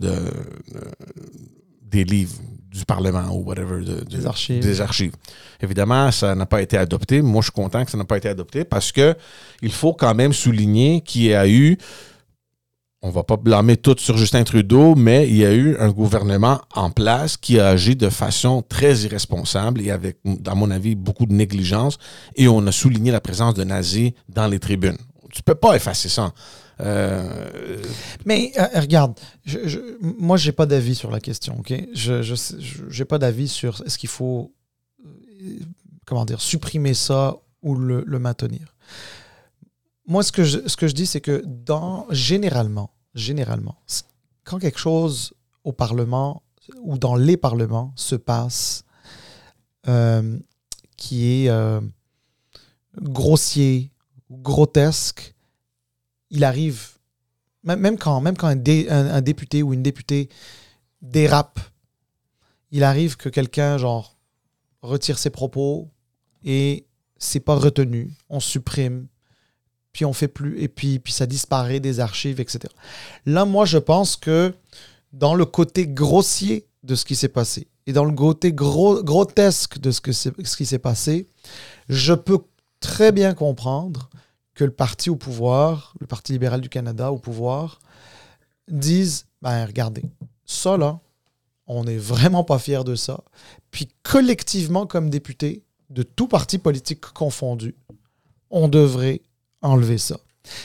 des livres du Parlement ou whatever. de- Des archives. Des archives. Évidemment, ça n'a pas été adopté. Moi, je suis content que ça n'a pas été adopté parce que il faut quand même souligner qu'il y a eu on va pas blâmer tout sur Justin Trudeau, mais il y a eu un gouvernement en place qui a agi de façon très irresponsable et avec, à mon avis, beaucoup de négligence. Et on a souligné la présence de nazis dans les tribunes. Tu peux pas effacer ça. Euh, Mais euh, regarde, je, je, moi, j'ai pas d'avis sur la question, ok? Je j'ai pas d'avis sur est-ce qu'il faut euh, comment dire supprimer ça ou le, maintenir. Moi, ce que je, ce que je dis, c'est que dans généralement, généralement, quand quelque chose au Parlement ou dans les parlements se passe qui est grossier grotesque, il arrive même, quand, même quand un, dé- un- un député ou une députée dérape, il arrive que quelqu'un, retire ses propos et c'est pas retenu. On supprime, puis on fait plus, et puis, ça disparaît des archives, etc. Là, moi, je pense que dans le côté grossier de ce qui s'est passé et dans le côté grotesque de ce, ce qui s'est passé, je peux très bien comprendre que le parti au pouvoir, le Parti libéral du Canada au pouvoir, disent ben regardez, ça là, on n'est vraiment pas fiers de ça. Puis collectivement, comme député, de tout parti politique confondu, on devrait enlever ça.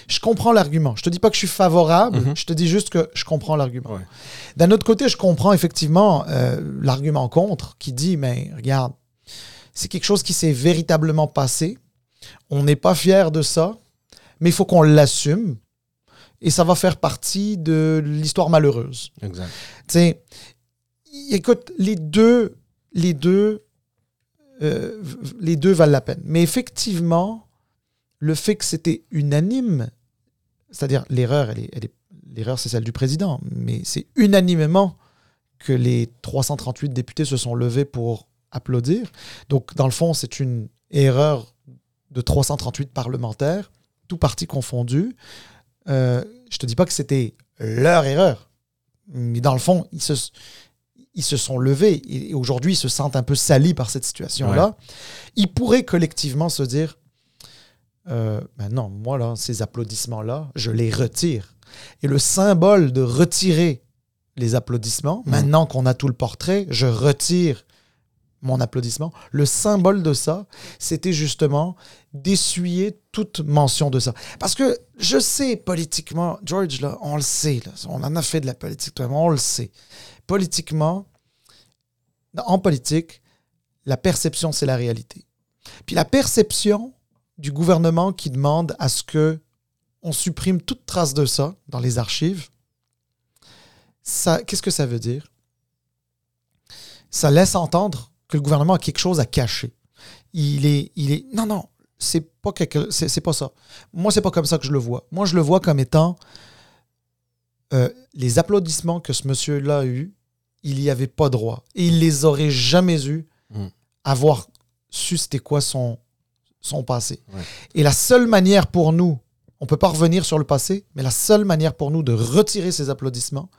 Je comprends l'argument. Je te dis pas que je suis favorable, Mhm. je te dis juste que je comprends l'argument. Ouais. D'un autre côté, je comprends effectivement euh, l'argument contre qui dit mais regarde, c'est quelque chose qui s'est véritablement passé. On n'est pas fier de ça, mais il faut qu'on l'assume. Et ça va faire partie de l'histoire malheureuse. exact. Tu sais, y- écoute, les deux, les deux, euh, les deux valent la peine. Mais effectivement, le fait que c'était unanime, c'est-à-dire l'erreur, elle est, elle est- l'erreur c'est celle du président, mais c'est unanimement que les 338 députés se sont levés pour applaudir. Donc, dans le fond, c'est une erreur de 338 parlementaires, tout parti confondu. Euh, je te dis pas que c'était leur erreur, mais dans le fond, ils se, ils se sont levés et aujourd'hui, ils se sentent un peu salis par cette situation-là. Ils pourraient collectivement se dire euh, ben non, moi, là, ces applaudissements-là, je les retire. Et le symbole de retirer les applaudissements, maintenant qu'on a tout le portrait, je retire mon applaudissement. Le symbole de ça, c'était justement d'essuyer toute mention de ça. Parce que je sais politiquement, George, là, on le sait, là, on en a fait de la politique, on le sait. Politiquement, en politique, la perception, c'est la réalité. Puis la perception du gouvernement qui demande à ce que on supprime toute trace de ça dans les archives, ça, qu'est-ce que ça veut dire? Ça laisse entendre que le gouvernement a quelque chose à cacher. Il est, il est, non, non, c'est pas quelque, c'est, pas ça. Moi, c'est pas comme ça que je le vois. Moi, je le vois comme étant euh, les applaudissements que ce monsieur-là a eu, il y avait pas droit. Et il les aurait jamais eu Mm. avoir su c'était quoi son, son passé. Et la seule manière pour nous, on peut pas revenir sur le passé, mais la seule manière pour nous de retirer ces applaudissements,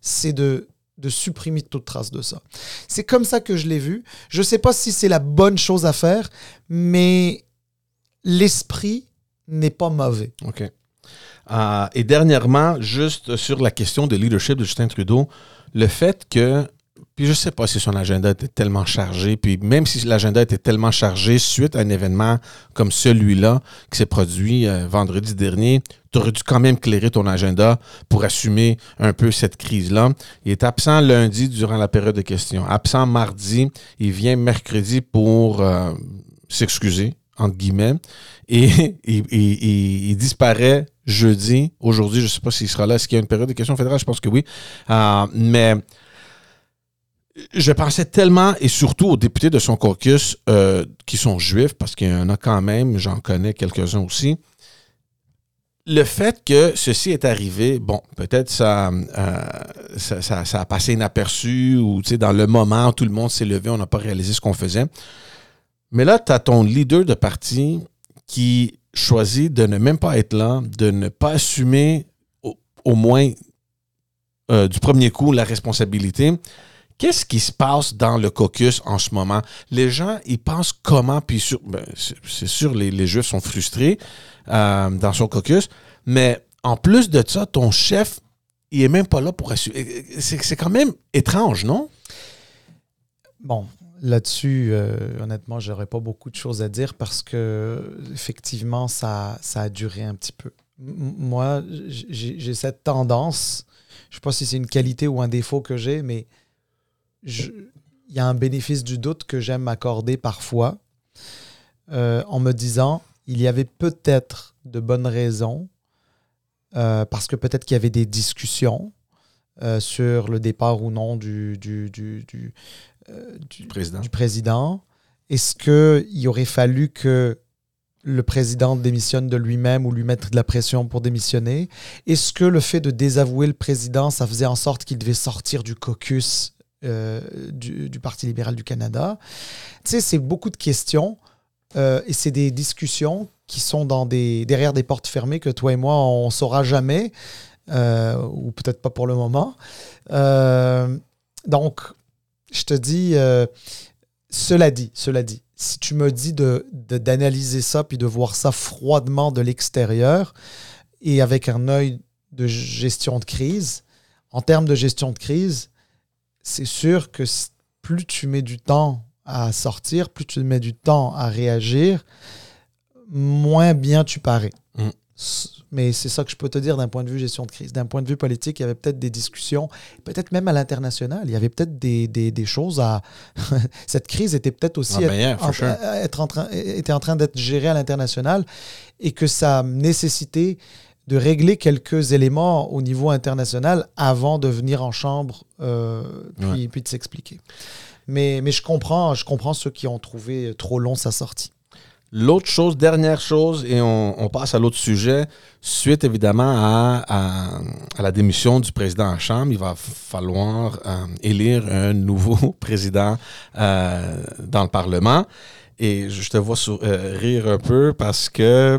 c'est de, de supprimer toute trace de ça. C'est comme ça que je l'ai vu. Je sais pas si c'est la bonne chose à faire, mais l'esprit n'est pas mauvais. OK. Euh, et dernièrement, juste sur la question de leadership de Justin Trudeau, le fait que, puis je sais pas si son agenda était tellement chargé, puis même si l'agenda était tellement chargé suite à un événement comme celui-là qui s'est produit euh, vendredi dernier, tu aurais dû quand même clairer ton agenda pour assumer un peu cette crise-là. Il est absent lundi durant la période de questions, absent mardi, il vient mercredi pour euh, s'excuser, entre guillemets, et il, disparaît jeudi. Aujourd'hui, je sais pas s'il sera là. Est-ce qu'il y a une période de questions fédérales? Je pense que oui. Euh, mais je pensais tellement, et surtout aux députés de son caucus euh, qui sont juifs, parce qu'il y en a quand même, j'en connais quelques-uns aussi. Le fait que ceci est arrivé, bon, peut-être ça, euh, ça, ça- a passé inaperçu ou dans le moment où tout le monde s'est levé, on n'a pas réalisé ce qu'on faisait. Mais là, tu as ton leader de parti qui choisit de ne même pas être là, de ne pas assumer au, au moins euh, du premier coup la responsabilité. Qu'est-ce qui se passe dans le caucus en ce moment? Les gens, ils pensent comment, puis ben, c'est sûr, les, les Juifs sont frustrés euh, dans son caucus, mais en plus de ça, ton chef, il est même pas là pour assurer. C'est quand même étrange, non? Bon, là-dessus, euh, honnêtement, j'aurais pas beaucoup de choses à dire parce que effectivement, ça, ça a duré un petit peu. Moi, j'ai cette tendance, je sais pas si c'est une qualité ou un défaut que j'ai, mais il y a un bénéfice du doute que j'aime m'accorder parfois euh, en me disant, il y avait peut-être de bonnes raisons, euh, parce que peut-être qu'il y avait des discussions euh, sur le départ ou non du, du, du, du, du- Président. du président. Est-ce qu'il aurait fallu que le président démissionne de lui-même ou lui mettre de la pression pour démissionner? Est-ce que le fait de désavouer le président, ça faisait en sorte qu'il devait sortir du caucus euh, du, Parti libéral du Canada? Tu sais, c'est beaucoup de questions euh, et c'est des discussions qui sont dans derrière des portes fermées que toi et moi, on ne saura jamais, euh, ou peut-être pas pour le moment. Donc, je te dis, cela dit, cela dit, si tu me dis de- d'analyser ça puis de voir ça froidement de l'extérieur et avec un œil de gestion de crise, en termes de gestion de crise, c'est sûr que plus tu mets du temps à sortir, plus tu mets du temps à réagir, moins bien tu parais. Mm. Mais c'est ça que je peux te dire d'un point de vue gestion de crise. D'un point de vue politique, il y avait peut-être des discussions, peut-être même à l'international. Il y avait peut-être des, des- des choses à. Cette crise était peut-être aussi Ah, ben, yeah, en, sure. être en train, était en train d'être gérée à l'international et que ça nécessitait de régler quelques éléments au niveau international avant de venir en chambre euh, puis, puis de s'expliquer. Mais, mais je comprends, je comprends ceux qui ont trouvé trop long sa sortie. L'autre chose, dernière chose, et on, on passe à l'autre sujet, suite évidemment à, à- à la démission du président en chambre, il va falloir euh, élire un nouveau président euh, dans le Parlement. Et je te vois sou- euh, rire un peu parce que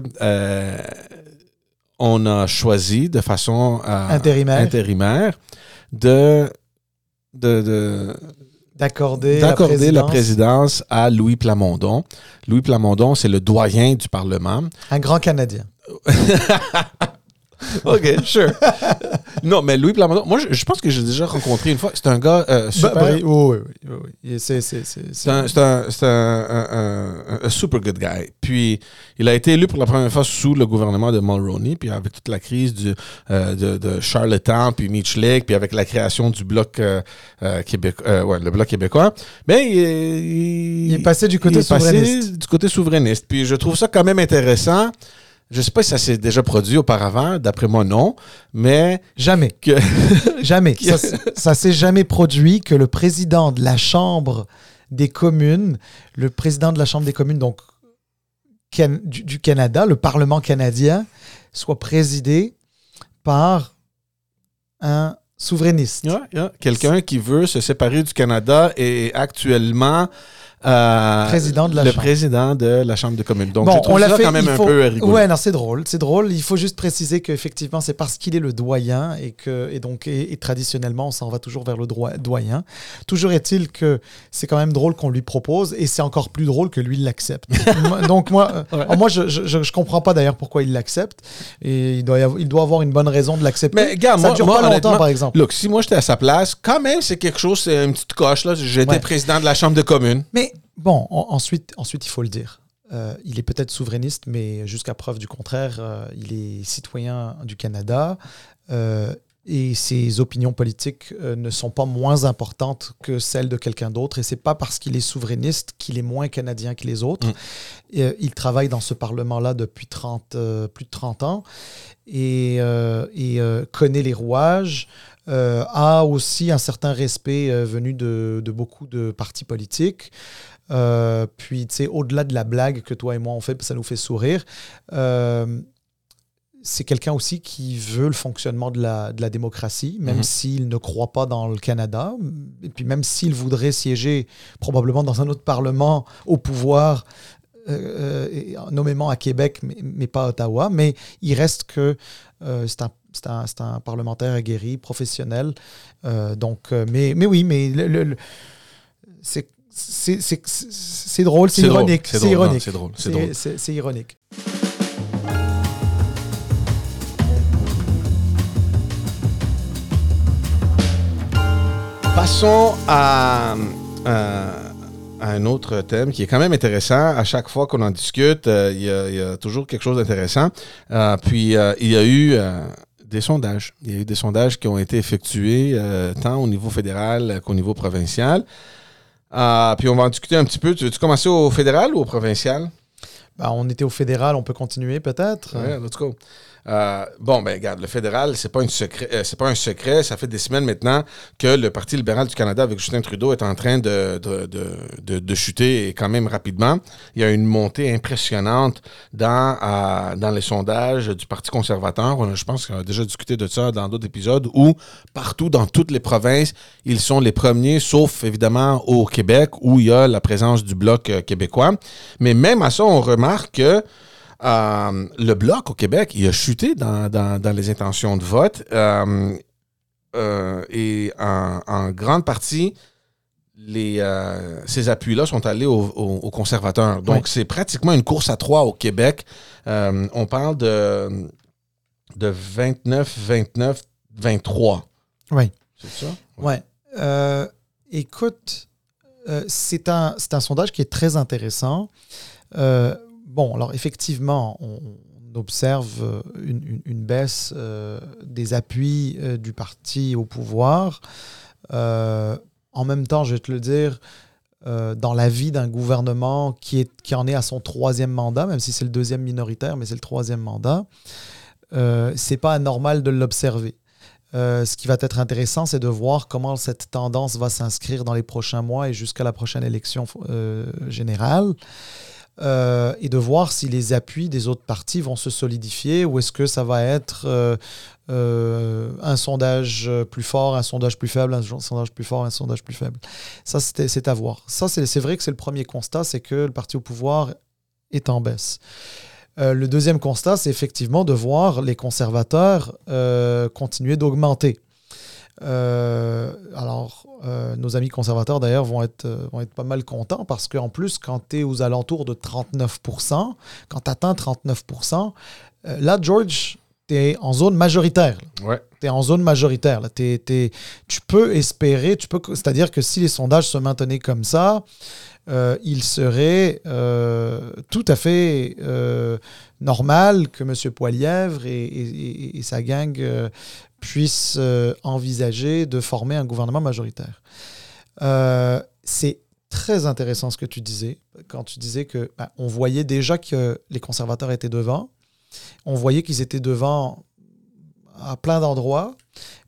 on a choisi de façon euh, Intérimaire. intérimaire de, de, de- D'accorder la, présidence. présidence à Louis Plamondon. Louis Plamondon, c'est le doyen du Parlement. Un grand Canadien. OK, sure. non, mais Louis Plamondon, moi, je, je pense que j'ai déjà rencontré une fois. C'est un gars euh, super. Bah, oui, oui, oui, oui. C'est, un, super good guy. Puis, il a été élu pour la première fois sous le gouvernement de Mulroney, puis avec toute la crise du, euh, de, de Charlottetown, puis Meech Lake, puis avec la création du bloc euh, euh, ouais, le bloc québécois. Mais il, il- Il est passé du côté il est passé souverainiste. du côté souverainiste. Puis, je trouve ça quand même intéressant Je sais pas si ça s'est déjà produit auparavant, d'après moi non, mais Jamais. que Jamais. Ça, ça s'est jamais produit que le président de la Chambre des communes, le président de la Chambre des communes, donc can- du, du Canada, le Parlement canadien, soit présidé par un souverainiste. Yeah. quelqu'un qui veut se séparer du Canada est actuellement euh, Président de la le Chambre. président de la Chambre de communes. Donc, Bon, je trouve on l'a ça fait, quand même un peu rigolo. Ouais, non, c'est drôle, c'est drôle. Il faut juste préciser qu'effectivement, c'est parce qu'il est le doyen et que et donc et, et traditionnellement, on s'en va toujours vers le droi- doyen. Toujours est-il que c'est quand même drôle qu'on lui propose et c'est encore plus drôle que lui l'accepte. Donc moi, euh, Ouais. moi, je, je, je- comprends pas d'ailleurs pourquoi il l'accepte et il doit, avoir, il doit avoir une bonne raison de l'accepter. Mais, gars, ça moi- dure moi, pas longtemps, par exemple. Look, si moi j'étais à sa place, quand même, c'est quelque chose, c'est une petite coche. là. J'étais Ouais. président de la Chambre de communes. Mais bon, en- ensuite, ensuite, il faut le dire. Euh, il est peut-être souverainiste, mais jusqu'à preuve du contraire, euh, il est citoyen du Canada euh, et ses opinions politiques ne sont pas moins importantes que celles de quelqu'un d'autre. Et c'est pas parce qu'il est souverainiste qu'il est moins canadien que les autres. Mm. Et, il travaille dans ce parlement-là depuis 30, euh, plus de 30 ans et, et, connaît les rouages. a aussi un certain respect venu de, de beaucoup de partis politiques. Euh, puis, tu sais, au-delà de la blague que toi et moi on fait, ça nous fait sourire, euh, c'est quelqu'un aussi qui veut le fonctionnement de la, de la démocratie, même Mhm. s'il ne croit pas dans le Canada. Et puis, même s'il voudrait siéger probablement dans un autre parlement au pouvoir, euh, euh, et nommément à Québec, mais, mais pas à Ottawa. Mais il reste que euh, c'est un, un- un parlementaire aguerri, professionnel. Euh, donc, mais, mais oui, mais le- le- le- c'est c'est- drôle, c'est ironique. c'est ironique. c'est ironique. Passons à, à- à un autre thème qui est quand même intéressant. À chaque fois qu'on en discute, euh, il y, a- il y a toujours quelque chose d'intéressant. Euh, puis, euh, il y a eu euh, des sondages. Il y a eu des sondages qui ont été effectués euh, tant au niveau fédéral qu'au niveau provincial. Euh, puis, on va en discuter un petit peu. Tu veux-tu commencer au fédéral ou au provincial? Bah, on était au fédéral, on peut continuer peut-être. Ouais, let's go. Euh, bon, ben regarde, le fédéral, c'est pas, euh, pas un secret. Ça fait des semaines maintenant que le Parti libéral du Canada avec Justin Trudeau est en train de, de, de, de- chuter et quand même rapidement. Il y a une montée impressionnante dans, euh, dans les sondages du Parti conservateur. Je pense qu'on a déjà discuté de ça dans d'autres épisodes où partout dans toutes les provinces, ils sont les premiers, sauf évidemment au Québec où il y a la présence du Bloc euh, québécois. Mais même à ça, on remarque que euh, le bloc au Québec, il a chuté dans, dans- dans les intentions de vote. euh, euh, et en, en grande partie, les, ces appuis-là sont allés aux, aux- aux conservateurs. Donc, Ouais. c'est pratiquement une course à trois au Québec. On parle de, de 29, 29, 23. Oui. C'est ça? Ouais. Euh, écoute, c'est un, c'est un sondage qui est très intéressant. Bon, alors effectivement, on, observe euh, une, baisse euh, des appuis euh, du parti au pouvoir. En même temps, je vais te le dire, dans la vie d'un gouvernement qui, en est à son troisième mandat, même si c'est le deuxième minoritaire, mais c'est le troisième mandat, c'est pas anormal de l'observer. Ce qui va être intéressant, c'est de voir comment cette tendance va s'inscrire dans les prochains mois et jusqu'à la prochaine élection générale. Euh, et de voir si les appuis des autres partis vont se solidifier ou est-ce que ça va être euh, euh, un sondage plus fort, un sondage plus faible, un sondage plus fort, un sondage plus faible. Ça, c'est à voir. Ça, c'est vrai que c'est le premier constat, c'est que le parti au pouvoir est en baisse. Le deuxième constat, c'est effectivement de voir les conservateurs continuer d'augmenter. Euh, alors, euh, nos amis conservateurs, d'ailleurs, vont être, euh, vont être pas mal contents parce qu'en plus, quand tu es aux alentours de 39%, quand tu atteins 39%, euh, là, George, tu es en zone majoritaire. Ouais. Tu es en zone majoritaire. Là. T'es- tu peux espérer, tu peux, c'est-à-dire que si les sondages se maintenaient comme ça, euh, il serait euh, tout à fait euh, normal que M. Poilièvre et, et- et- et sa gang puissent euh, envisager de former un gouvernement majoritaire. Euh, c'est très intéressant ce que tu disais, quand tu disais que ben, on voyait déjà que les conservateurs étaient devant. On voyait qu'ils étaient devant à plein d'endroits,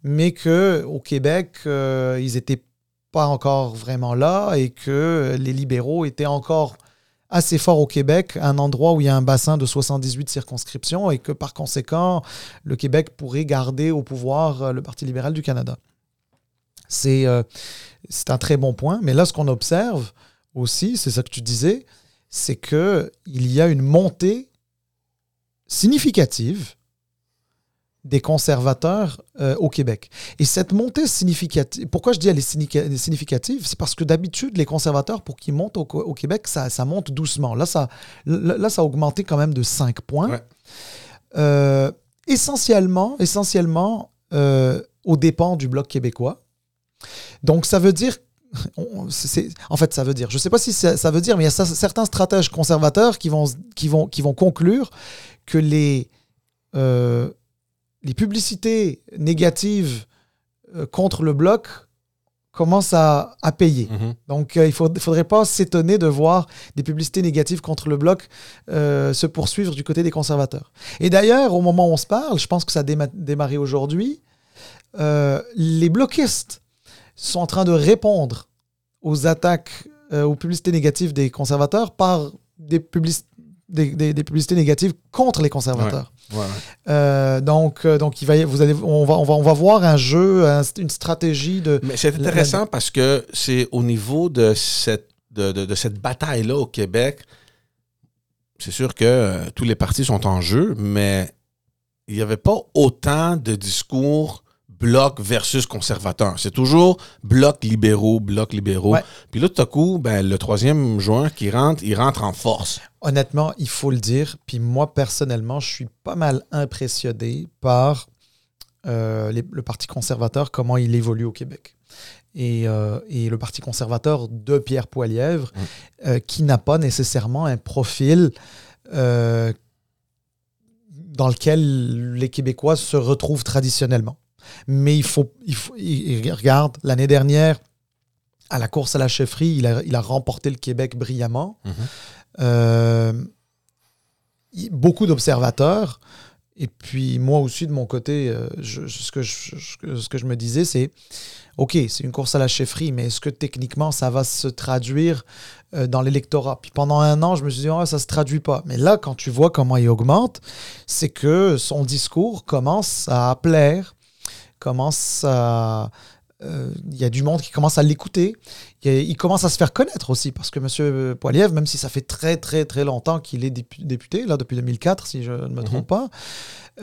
mais qu'au Québec, euh, ils n'étaient pas encore vraiment là et que les libéraux étaient encore assez forts au Québec, un endroit où il y a un bassin de 78 circonscriptions et que par conséquent, le Québec pourrait garder au pouvoir euh, le Parti libéral du Canada. C'est euh, c'est un très bon point, mais là, ce qu'on observe aussi, c'est ça que tu disais, c'est qu'il y a une montée significative des conservateurs euh, au Québec. Et cette montée significative, pourquoi je dis elle est significative, c'est parce que d'habitude, les conservateurs, pour qu'ils montent au, Québec, ça, ça, monte doucement. Là ça, là, ça a augmenté quand même de 5 points. Euh, essentiellement, essentiellement euh, aux dépens du Bloc québécois. Donc ça veut dire en fait, ça veut dire, je ne sais pas si ça, veut dire, mais il y a certains stratèges conservateurs qui vont, qui vont, qui vont conclure que les, euh, les publicités négatives euh, contre le bloc commencent à, à payer. Mhm. Donc, euh, il ne faudrait pas s'étonner de voir des publicités négatives contre le bloc se poursuivre du côté des conservateurs. Et d'ailleurs, au moment où on se parle, je pense que ça a démarré aujourd'hui, les bloquistes sont en train de répondre aux attaques, aux publicités négatives des conservateurs par des publicités des, publicités négatives contre les conservateurs. Donc, euh, donc il va, vous allez, on, va, on, va, on va voir un jeu, une stratégie de. Mais c'est intéressant parce que c'est au niveau de cette, de, de, cette bataille-là au Québec, c'est sûr que euh, tous les partis sont en jeu, mais il n'y avait pas autant de discours bloc versus conservateur. C'est toujours bloc libéraux, bloc libéraux. Puis là, tout à coup, ben, le troisième joueur qui rentre, il rentre en force. Honnêtement, il faut le dire. Puis moi, personnellement, je suis pas mal impressionné par euh, le Parti conservateur, comment il évolue au Québec. Et, euh, le Parti conservateur de Pierre Poilièvre, mm. euh, qui n'a pas nécessairement un profil dans lequel les Québécois se retrouvent traditionnellement. Mais il faut, il faut regarde, l'année dernière, à la course à la chefferie, il a, il a remporté le Québec brillamment. Mhm. Euh, beaucoup d'observateurs, et puis moi aussi de mon côté, euh, ce, que je, ce que je me disais, c'est, OK, c'est une course à la chefferie, mais est-ce que techniquement ça va se traduire euh, dans l'électorat? Puis pendant un an, je me suis dit, oh, ça ne se traduit pas. Mais là, quand tu vois comment il augmente, c'est que son discours commence à plaire commence à. Euh, il y a du monde qui commence à l'écouter. Il, commence à se faire connaître aussi, parce que M. Poiliev, même si ça fait très très très longtemps qu'il est député, là depuis 2004, si je ne me trompe mhm. pas,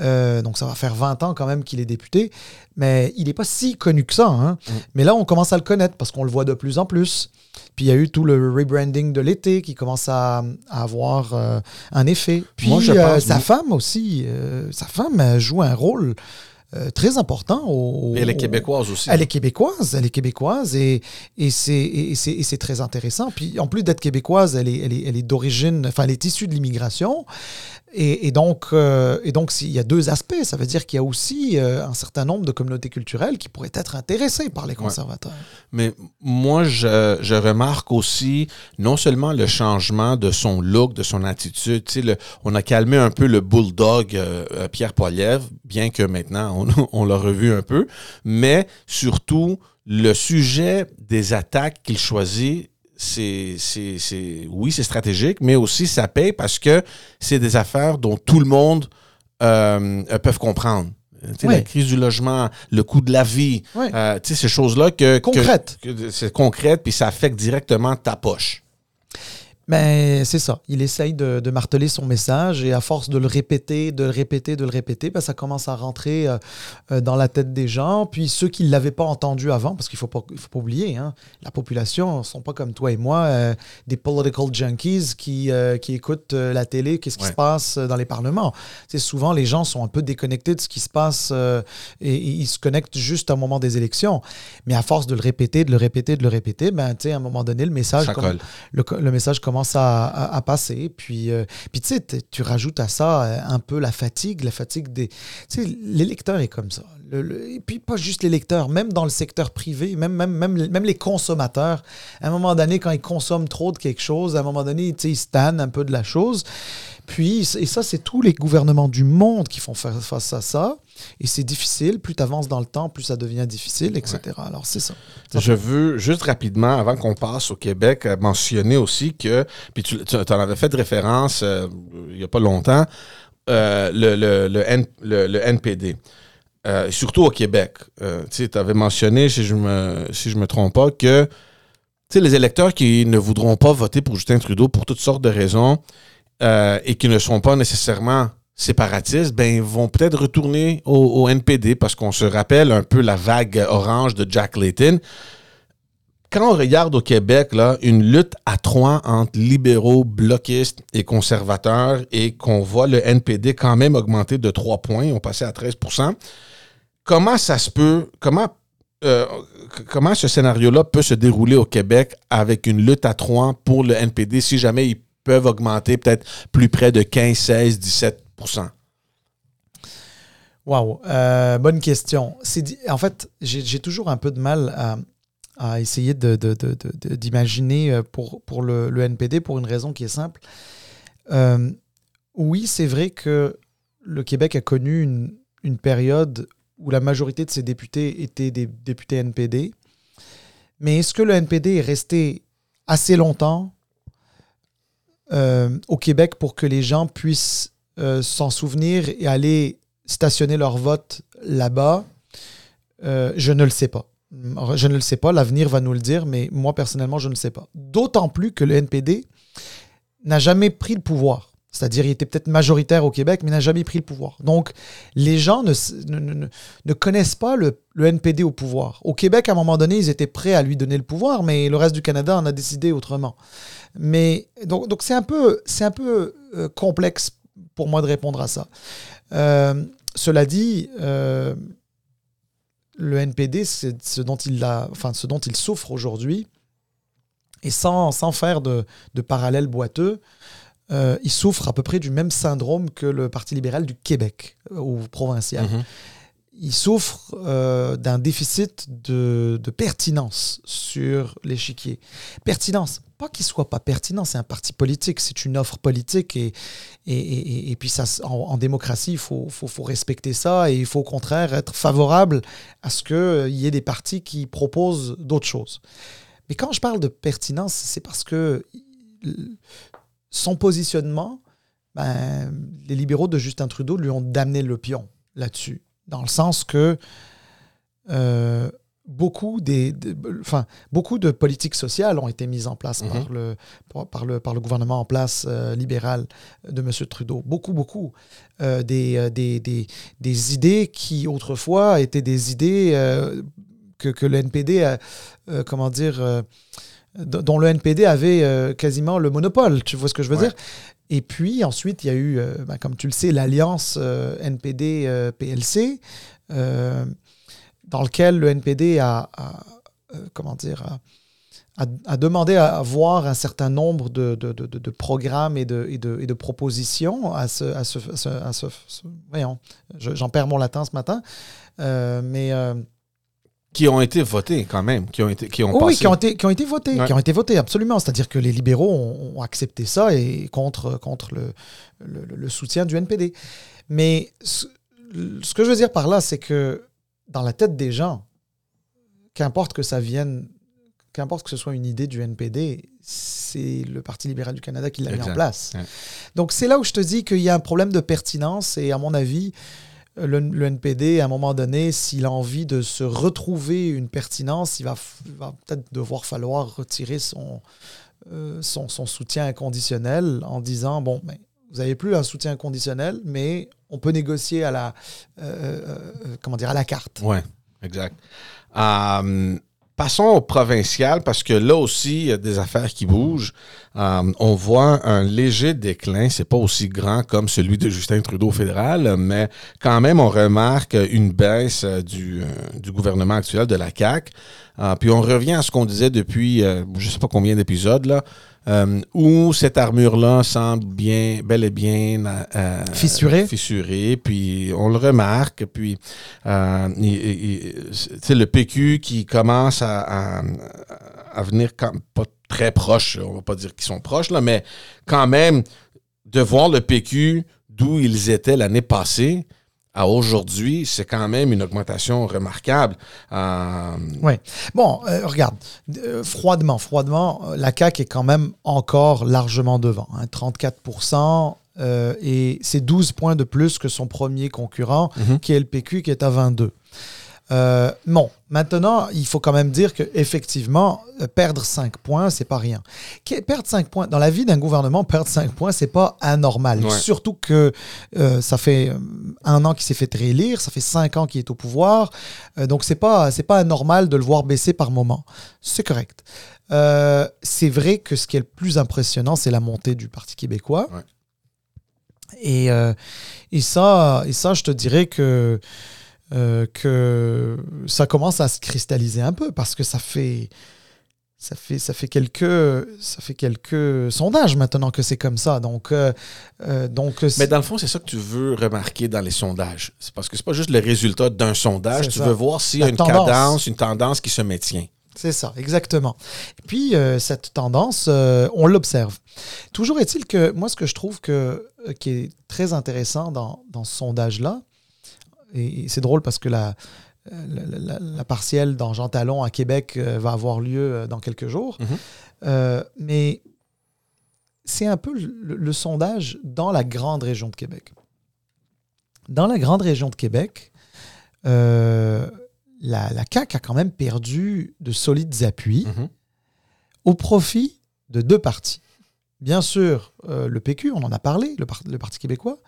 euh, donc ça va faire 20 ans quand même qu'il est député, mais il n'est pas si connu que ça. Hein. Mhm. Mais là, on commence à le connaître, parce qu'on le voit de plus en plus. Puis il y a eu tout le rebranding de l'été qui commence à, avoir euh, un effet. Puis Moi, je sa femme aussi, sa femme joue un rôle euh, très important. Au, et elle est québécoise aussi. Elle est québécoise, elle est québécoise et, et c'est très intéressant. Puis en plus d'être québécoise, elle est, elle est, elle est d'origine, enfin elle est issue de l'immigration. Et, donc, euh, et donc il y a deux aspects. Ça veut dire qu'il y a aussi euh, un certain nombre de communautés culturelles qui pourraient être intéressées par les conservateurs. Mais moi, je, je, remarque aussi non seulement le changement de son look, de son attitude. Le, on a calmé un peu le bulldog euh, Pierre Poilievre, bien que maintenant on, on l'a revu un peu, mais surtout le sujet des attaques qu'il choisit c'est, c'est, oui, c'est stratégique, mais aussi ça paye parce que c'est des affaires dont tout le monde euh, peut comprendre. La crise du logement, le coût de la vie, euh, ces choses-là que... Concrètes. c'est concrète, puis ça affecte directement ta poche. Mais c'est ça. Il essaye de, marteler son message et à force de le répéter, de le répéter, de le répéter, ben, ça commence à rentrer euh, euh, dans la tête des gens. Puis ceux qui ne l'avaient pas entendu avant, parce qu'il ne faut pas, faut pas oublier, hein, la population ne sont pas comme toi et moi, euh, des political junkies qui, qui écoutent la télé, qu'est-ce qui se passe dans les parlements. C'est souvent, les gens sont un peu déconnectés de ce qui se passe et, ils se connectent juste au moment des élections. Mais à force de le répéter, de le répéter, de le répéter, ben, à un moment donné, le message, le, le message commence commence à, passer. Puis, euh, puis tu sais, tu rajoutes à ça euh, un peu la fatigue, la fatigue des... Tu sais, l'électeur est comme ça. et puis pas juste l'électeur, même dans le secteur privé, même, même, même, même les consommateurs, à un moment donné, quand ils consomment trop de quelque chose, à un moment donné, tu sais, ils stannent un peu de la chose. Puis, et ça, c'est tous les gouvernements du monde qui font face à ça. Et c'est difficile. Plus tu avances dans le temps, plus ça devient difficile, etc. Alors, c'est ça. Je veux juste rapidement, avant qu'on passe au Québec, mentionner aussi que, puis tu, en avais fait référence euh, il n'y a pas longtemps, euh, le, le, le, NPD. Euh, surtout au Québec. tu avais mentionné, si je me, si je me trompe pas, que les électeurs qui ne voudront pas voter pour Justin Trudeau pour toutes sortes de raisons et qui ne sont pas nécessairement séparatistes, ben, vont peut-être retourner au, NPD parce qu'on se rappelle un peu la vague orange de Jack Layton. Quand on regarde au Québec là, une lutte à trois entre libéraux, bloquistes et conservateurs et qu'on voit le NPD quand même augmenter de trois points, on passait à 13% comment ça se peut, comment, euh, comment ce scénario-là peut se dérouler au Québec avec une lutte à trois pour le NPD si jamais ils peuvent augmenter peut-être plus près de 15, 16, 17% Wow, euh, bonne question. En fait, j'ai toujours un peu de mal à, essayer d'imaginer de, pour, le, NPD pour une raison qui est simple. Euh, oui, c'est vrai que le Québec a connu une, période où la majorité de ses députés étaient des députés NPD. Mais est-ce que le NPD est resté assez longtemps euh, au Québec pour que les gens puissent euh, s'en souvenir et aller stationner leur vote là-bas, euh, je ne le sais pas. Je ne le sais pas, l'avenir va nous le dire, mais moi personnellement, je ne sais pas. D'autant plus que le NPD n'a jamais pris le pouvoir. C'est-à-dire, il était peut-être majoritaire au Québec, mais n'a jamais pris le pouvoir. Donc, les gens ne, connaissent pas le, le, NPD au pouvoir. Au Québec, à un moment donné, ils étaient prêts à lui donner le pouvoir, mais le reste du Canada en a décidé autrement. Mais donc, donc c'est un peu, c'est un peu euh, complexe pour moi de répondre à ça. Euh, cela dit, euh, le NPD, c'est ce dont il a, enfin, ce dont il souffre aujourd'hui, et sans, sans faire de, de parallèle boiteux, il souffre à peu près du même syndrome que le Parti libéral du Québec, ou provincial. Mm-hmm il souffre euh, d'un déficit de, pertinence sur l'échiquier. Pertinence, pas qu'il soit pas pertinent, c'est un parti politique, c'est une offre politique et, et, puis ça, en, démocratie, il faut, faut, respecter ça et il faut au contraire être favorable à ce qu'il euh, y ait des partis qui proposent d'autres choses. Mais quand je parle de pertinence, c'est parce que son positionnement, ben, les libéraux de Justin Trudeau lui ont damné le pion là-dessus dans le sens que euh, beaucoup, des, enfin, beaucoup de politiques sociales ont été mises en place par, mhm. le, par, le, par le gouvernement en place euh, libéral de M. Trudeau. Beaucoup, beaucoup. Euh, des, des, des, des, idées qui autrefois étaient des idées que, que le NPD, comment dire, dont le NPD avait quasiment le monopole. Tu vois ce que je veux dire? Et puis ensuite, il y a eu, euh, ben, comme tu le sais, l'alliance euh, NPD-PLC, euh, dans lequel le NPD a, comment dire, a, demandé à voir un certain nombre de, programmes et de, et, et de, propositions à ce... À ce, à ce, voyons, j'en perds mon latin ce matin, mais qui ont été votés quand même, qui ont été qui ont Oui, qui ont été qui ont été votés, qui ont été votés absolument. C'est-à-dire que les libéraux ont, accepté ça et contre contre le, le, soutien du NPD. Mais ce, que je veux dire par là, c'est que dans la tête des gens, qu'importe que ça vienne, qu'importe que ce soit une idée du NPD, c'est le Parti libéral du Canada qui l'a mis en place. Donc c'est là où je te dis qu'il y a un problème de pertinence et à mon avis, le, NPD, à un moment donné, s'il a envie de se retrouver une pertinence, il va, peut-être devoir falloir retirer son, euh, son, soutien inconditionnel en disant, bon, ben, vous n'avez plus un soutien inconditionnel, mais on peut négocier à la, euh, euh, comment dire, à la carte. Oui, exact. Passons au provincial parce que là aussi, il y a des affaires qui bougent. Euh, on voit un léger déclin. C'est pas aussi grand comme celui de Justin Trudeau fédéral, mais quand même, on remarque une baisse euh, du, euh, du gouvernement actuel de la CAQ. puis on revient à ce qu'on disait depuis, je sais pas combien d'épisodes, là, euh, où cette armure-là semble bien, bel et bien euh, fissurée. fissurée. Puis on le remarque. Puis euh, c'est le PQ qui commence à, à, venir pas très proche. On va pas dire qu'ils sont proches là, mais quand même de voir le PQ d'où ils étaient l'année passée à aujourd'hui, c'est quand même une augmentation remarquable. Euh, Oui. Bon, euh, regarde, euh, froidement, froidement, euh, la CAQ est quand même encore largement devant. hein, 34% euh, et c'est 12 points de plus que son premier concurrent, Mhm. qui est le PQ, qui est à 22. Euh, bon, maintenant, il faut quand même dire que effectivement, euh, perdre 5 points, c'est pas rien. Perdre 5 points, dans la vie d'un gouvernement, perdre 5 points, c'est pas anormal. Ouais. Surtout que euh, ça fait euh, un an qu'il s'est fait réélire, ça fait 5 ans qu'il est au pouvoir, euh, donc c'est pas, pas anormal de le voir baisser par moment. C'est correct. C'est vrai que ce qui est le plus impressionnant, c'est la montée du Parti québécois. Ouais. Et, et, ça, et ça, je te dirais que, euh, que ça commence à se cristalliser un peu parce que ça fait, ça fait, ça fait, quelques, ça fait quelques sondages maintenant que c'est comme ça. Donc, euh, euh, donc Mais dans le fond, c'est ça que tu veux remarquer dans les sondages. C'est parce que c'est pas juste le résultat d'un sondage. Tu ça. veux voir s'il y a une tendance. cadence, une tendance qui se maintient. C'est ça, exactement. Et puis, euh, cette tendance, euh, on l'observe. Toujours est-il que moi, ce que je trouve que, qui est très intéressant dans, dans ce sondage-là, et, et c'est drôle parce que la, la, la- la partielle dans Jean Talon à Québec euh, va avoir lieu euh, dans quelques jours, Mhm. Euh, mais c'est un peu le, le sondage dans la grande région de Québec. Dans la grande région de Québec, la, la CAQ a quand même perdu de solides appuis Mhm. au profit de deux partis. Bien sûr, euh, le PQ, on en a parlé, le, par- le Parti québécois,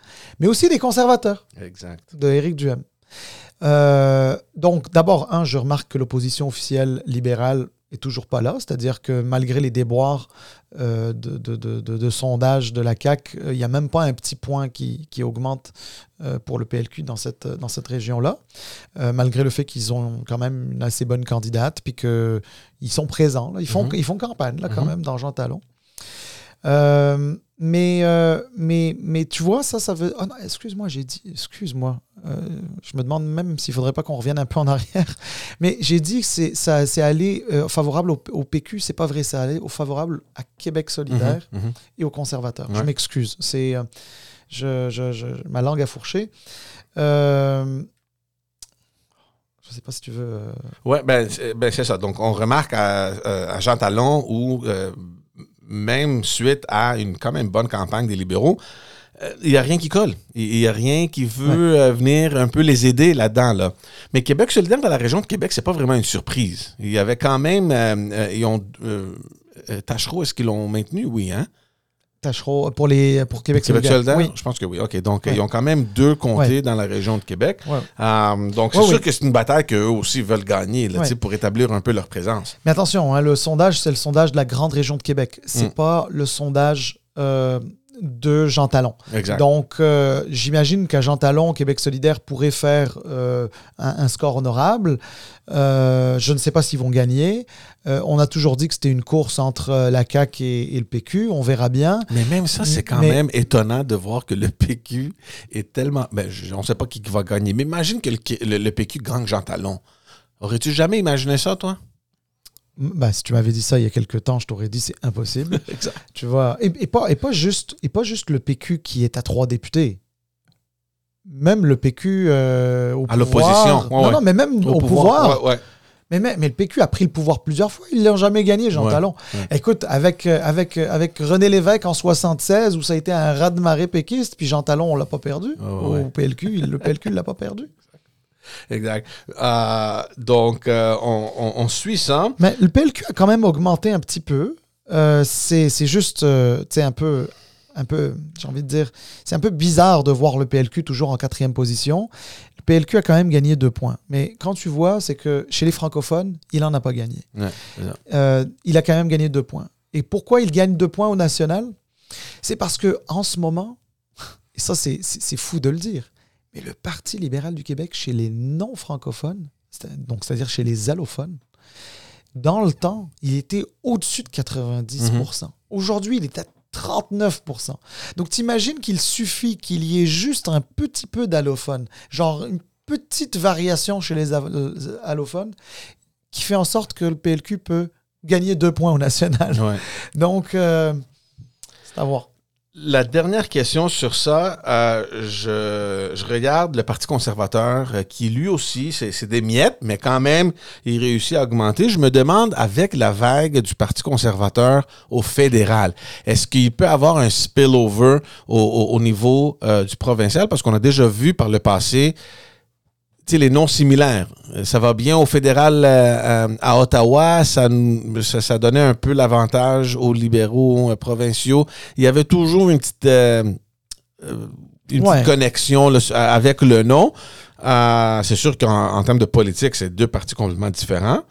mais aussi des conservateurs Exact. de Éric Duhem. Euh, donc, d'abord, un, je remarque que l'opposition officielle libérale est toujours pas là, c'est-à-dire que malgré les déboires euh, de, de, de, de- de sondage de la CAQ, il n'y a même pas un petit point qui, qui augmente pour le PLQ dans cette, dans cette région-là, malgré le fait qu'ils ont quand même une assez bonne candidate, puis qu'ils sont présents, là. Ils, font, ils font campagne là, quand Mhm. même dans Jean Talon. Euh, mais, euh, mais, mais tu vois, ça, ça veut. Oh non, excuse-moi, j'ai dit. Excuse-moi. Euh, je me demande même s'il faudrait pas qu'on revienne un peu en arrière. Mais j'ai dit que c'est, ça, c'est allé euh, favorable au, au PQ. C'est pas vrai, c'est allé au favorable à Québec solidaire Mhm, mhm. et aux conservateurs. Je m'excuse. C'est, je, je- je- ma langue a fourché. Je sais pas si tu veux. Ouais, ben, c'est ben, c'est ça. Donc, on remarque à, à Jean Talon où, euh, même suite à une quand même bonne campagne des libéraux, euh, il n'y a rien qui colle. Il n'y a rien qui veut euh, venir un peu les aider là-dedans. Là. Mais Québec solidaire dans la région de Québec, c'est pas vraiment une surprise. Il y avait quand même. euh, ils ont. Euh, Tachereau, est-ce qu'ils l'ont maintenu? Oui, hein? Tachereau pour les pour Québec, solidaire. Oui. Je pense que oui. OK. Donc, Ouais. ils ont quand même deux comtés Ouais. dans la région de Québec. Ouais. Euh, donc, c'est sûr oui. que c'est une bataille qu'eux aussi veulent gagner là, pour établir un peu leur présence. Mais attention, hein, le sondage, c'est le sondage de la grande région de Québec. C'est Mm. pas le sondage euh, de Jean Talon. Exact. Donc, euh, j'imagine qu'à Jean Talon, Québec solidaire pourrait faire euh, un, un score honorable. Euh, je ne sais pas s'ils vont gagner. On a toujours dit que c'était une course entre la CAQ et, et le PQ. On verra bien. Mais même ça, c'est quand Mais- même étonnant de voir que le PQ est tellement. Ben, je- on ne sait pas qui va gagner. Mais imagine que le, le- le PQ gagne Jean Talon. Aurais-tu jamais imaginé ça, toi? Bah, si tu m'avais dit ça il y a quelques temps, je t'aurais dit c'est impossible. Exact. tu vois. Et, et pas, et, pas juste, et pas juste le PQ qui est à trois députés. Même le PQ euh, au À l'opposition, ouais, non, ouais. non, mais même au, pouvoir. Ouais. Mais, mais, mais le PQ a pris le pouvoir plusieurs fois. Ils l'ont jamais gagné, Jean Talon. Écoute, avec, euh, avec, euh, avec René Lévesque en 76, où ça a été un raz-de-marée péquiste, puis Jean Talon, on l'a pas perdu. Au. PLQ, il- le PLQ ne l'a pas perdu. Exact. Euh, donc, euh, on, on- on suit ça. Mais le PLQ a quand même augmenté un petit peu. Euh, c'est juste, euh, tu sais, un peu, un peu, j'ai envie de dire, c'est un peu bizarre de voir le PLQ toujours en quatrième position. Le PLQ a quand même gagné deux points. Mais quand tu vois, c'est que chez les francophones, il n'en a pas gagné. Ouais. Euh, il a quand même gagné deux points. Et pourquoi il gagne deux points au national? C'est parce que en ce moment, et ça c'est fou de le dire, mais le Parti libéral du Québec chez les non-francophones, donc c'est-à-dire chez les allophones, dans le temps, il était au-dessus de 90%. Aujourd'hui, il est à 39%. Donc t'imagines qu'il suffit qu'il y ait juste un petit peu d'allophones, genre une petite variation chez les euh, allophones, qui fait en sorte que le PLQ peut gagner deux points au national. Ouais. Donc, euh, c'est à voir. La dernière question sur ça, euh, je, regarde le Parti conservateur euh, qui lui aussi, c'est des miettes, mais quand même, il réussit à augmenter. Je me demande, avec la vague du Parti conservateur au fédéral, est-ce qu'il peut avoir un spillover au, au, niveau euh, du provincial? Parce qu'on a déjà vu par le passé les noms similaires. Ça va bien au fédéral euh, euh, à Ottawa, ça, ça, donnait un peu l'avantage aux libéraux euh, provinciaux. Il y avait toujours une petite, une connexion avec le nom. c'est sûr qu'en termes de politique, c'est deux partis complètement différents.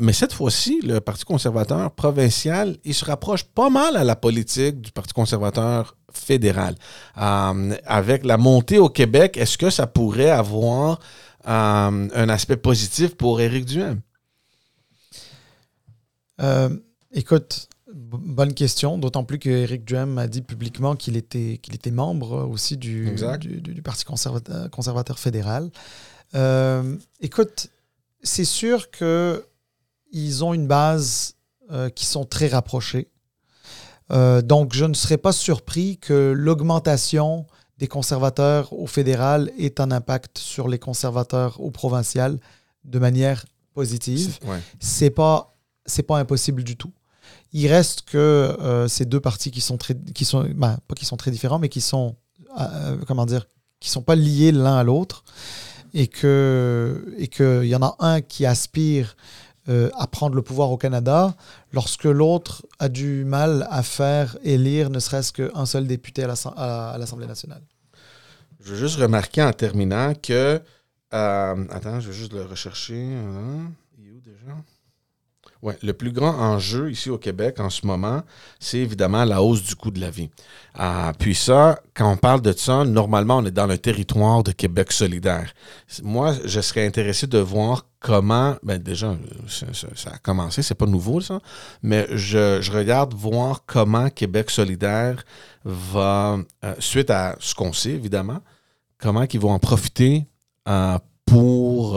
mais cette fois-ci, le Parti conservateur provincial, il se rapproche pas mal à la politique du Parti conservateur fédéral. Euh, avec la montée au Québec, est-ce que ça pourrait avoir euh, un aspect positif pour Éric Duhem? Euh, écoute, bonne question, d'autant plus que Éric Duhem a dit publiquement qu'il était, qu'il était membre aussi du, du, Parti conservateur, conservateur fédéral. écoute, c'est sûr qu'ils ont une base qui sont très rapprochés. Euh, donc, je ne serais pas surpris que l'augmentation des conservateurs au fédéral ait un impact sur les conservateurs au provincial de manière positive. C'est pas c'est pas impossible du tout. Il reste que euh, ces deux partis qui sont très qui sont ben, pas qui sont très différents mais qui sont euh, comment dire qui sont pas liés l'un à l'autre et que et que il y en a un qui aspire euh, à prendre le pouvoir au Canada lorsque l'autre a du mal à faire élire ne serait-ce qu'un seul député à l'Assemblée nationale. Je veux juste remarquer en terminant que... Euh, attends, je vais juste le rechercher. Hein. Il est où déjà? Ouais, le plus grand enjeu ici au Québec en ce moment, c'est évidemment la hausse du coût de la vie. Ah, puis ça, quand on parle de ça, normalement, on est dans le territoire de Québec solidaire. Moi, je serais intéressé de voir comment, ben déjà, ça, a commencé, c'est pas nouveau ça, mais je, regarde voir comment Québec solidaire va, euh, suite à ce qu'on sait évidemment, comment ils vont en profiter euh, pour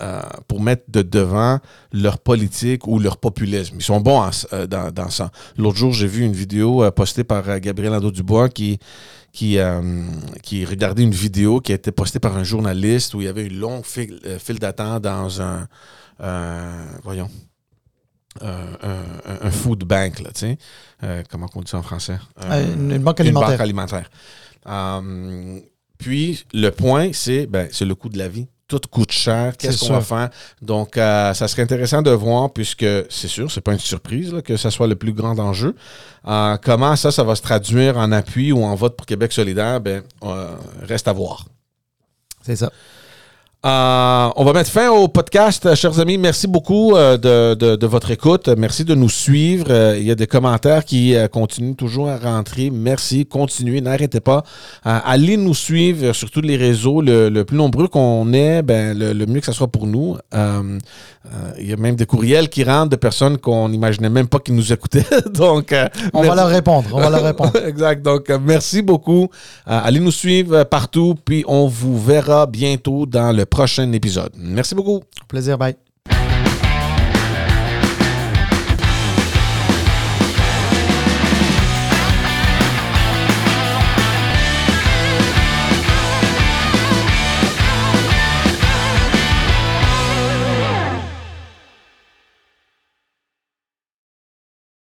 euh, pour mettre de devant leur politique ou leur populisme. Ils sont bons euh, dans, ça. L'autre jour, j'ai vu une vidéo euh, postée par Gabriel Nadeau-Dubois qui, qui, qui regardait une vidéo qui a été postée par un journaliste où il y avait une longue file, d'attente dans un... voyons. un, food bank, là, tu sais. comment on dit ça en français? une, banque alimentaire. Une banque alimentaire. puis, le point, c'est ben, le coût de la vie tout coûte cher. Qu'est-ce qu'on va faire? Donc, euh, ça serait intéressant de voir, puisque c'est sûr, c'est pas une surprise que ce soit le plus grand enjeu. Euh, comment ça, ça va se traduire en appui ou en vote pour Québec solidaire? Ben, euh, reste à voir. C'est ça. Euh, on va mettre fin au podcast, chers amis. Merci beaucoup euh, de, votre écoute. Merci de nous suivre. Euh, il y a des commentaires qui continuent toujours à rentrer. Merci. Continuez. N'arrêtez pas. allez nous suivre sur tous les réseaux. Le, plus nombreux qu'on est, ben, le, mieux que ce soit pour nous. Il y a même des courriels qui rentrent de personnes qu'on n'imaginait même pas qu'ils nous écoutaient. Donc, on va leur répondre. On va leur répondre. exact. Donc, merci beaucoup. allez nous suivre partout. Puis, on vous verra bientôt dans le prochain épisode. Merci beaucoup. Plaisir, bye.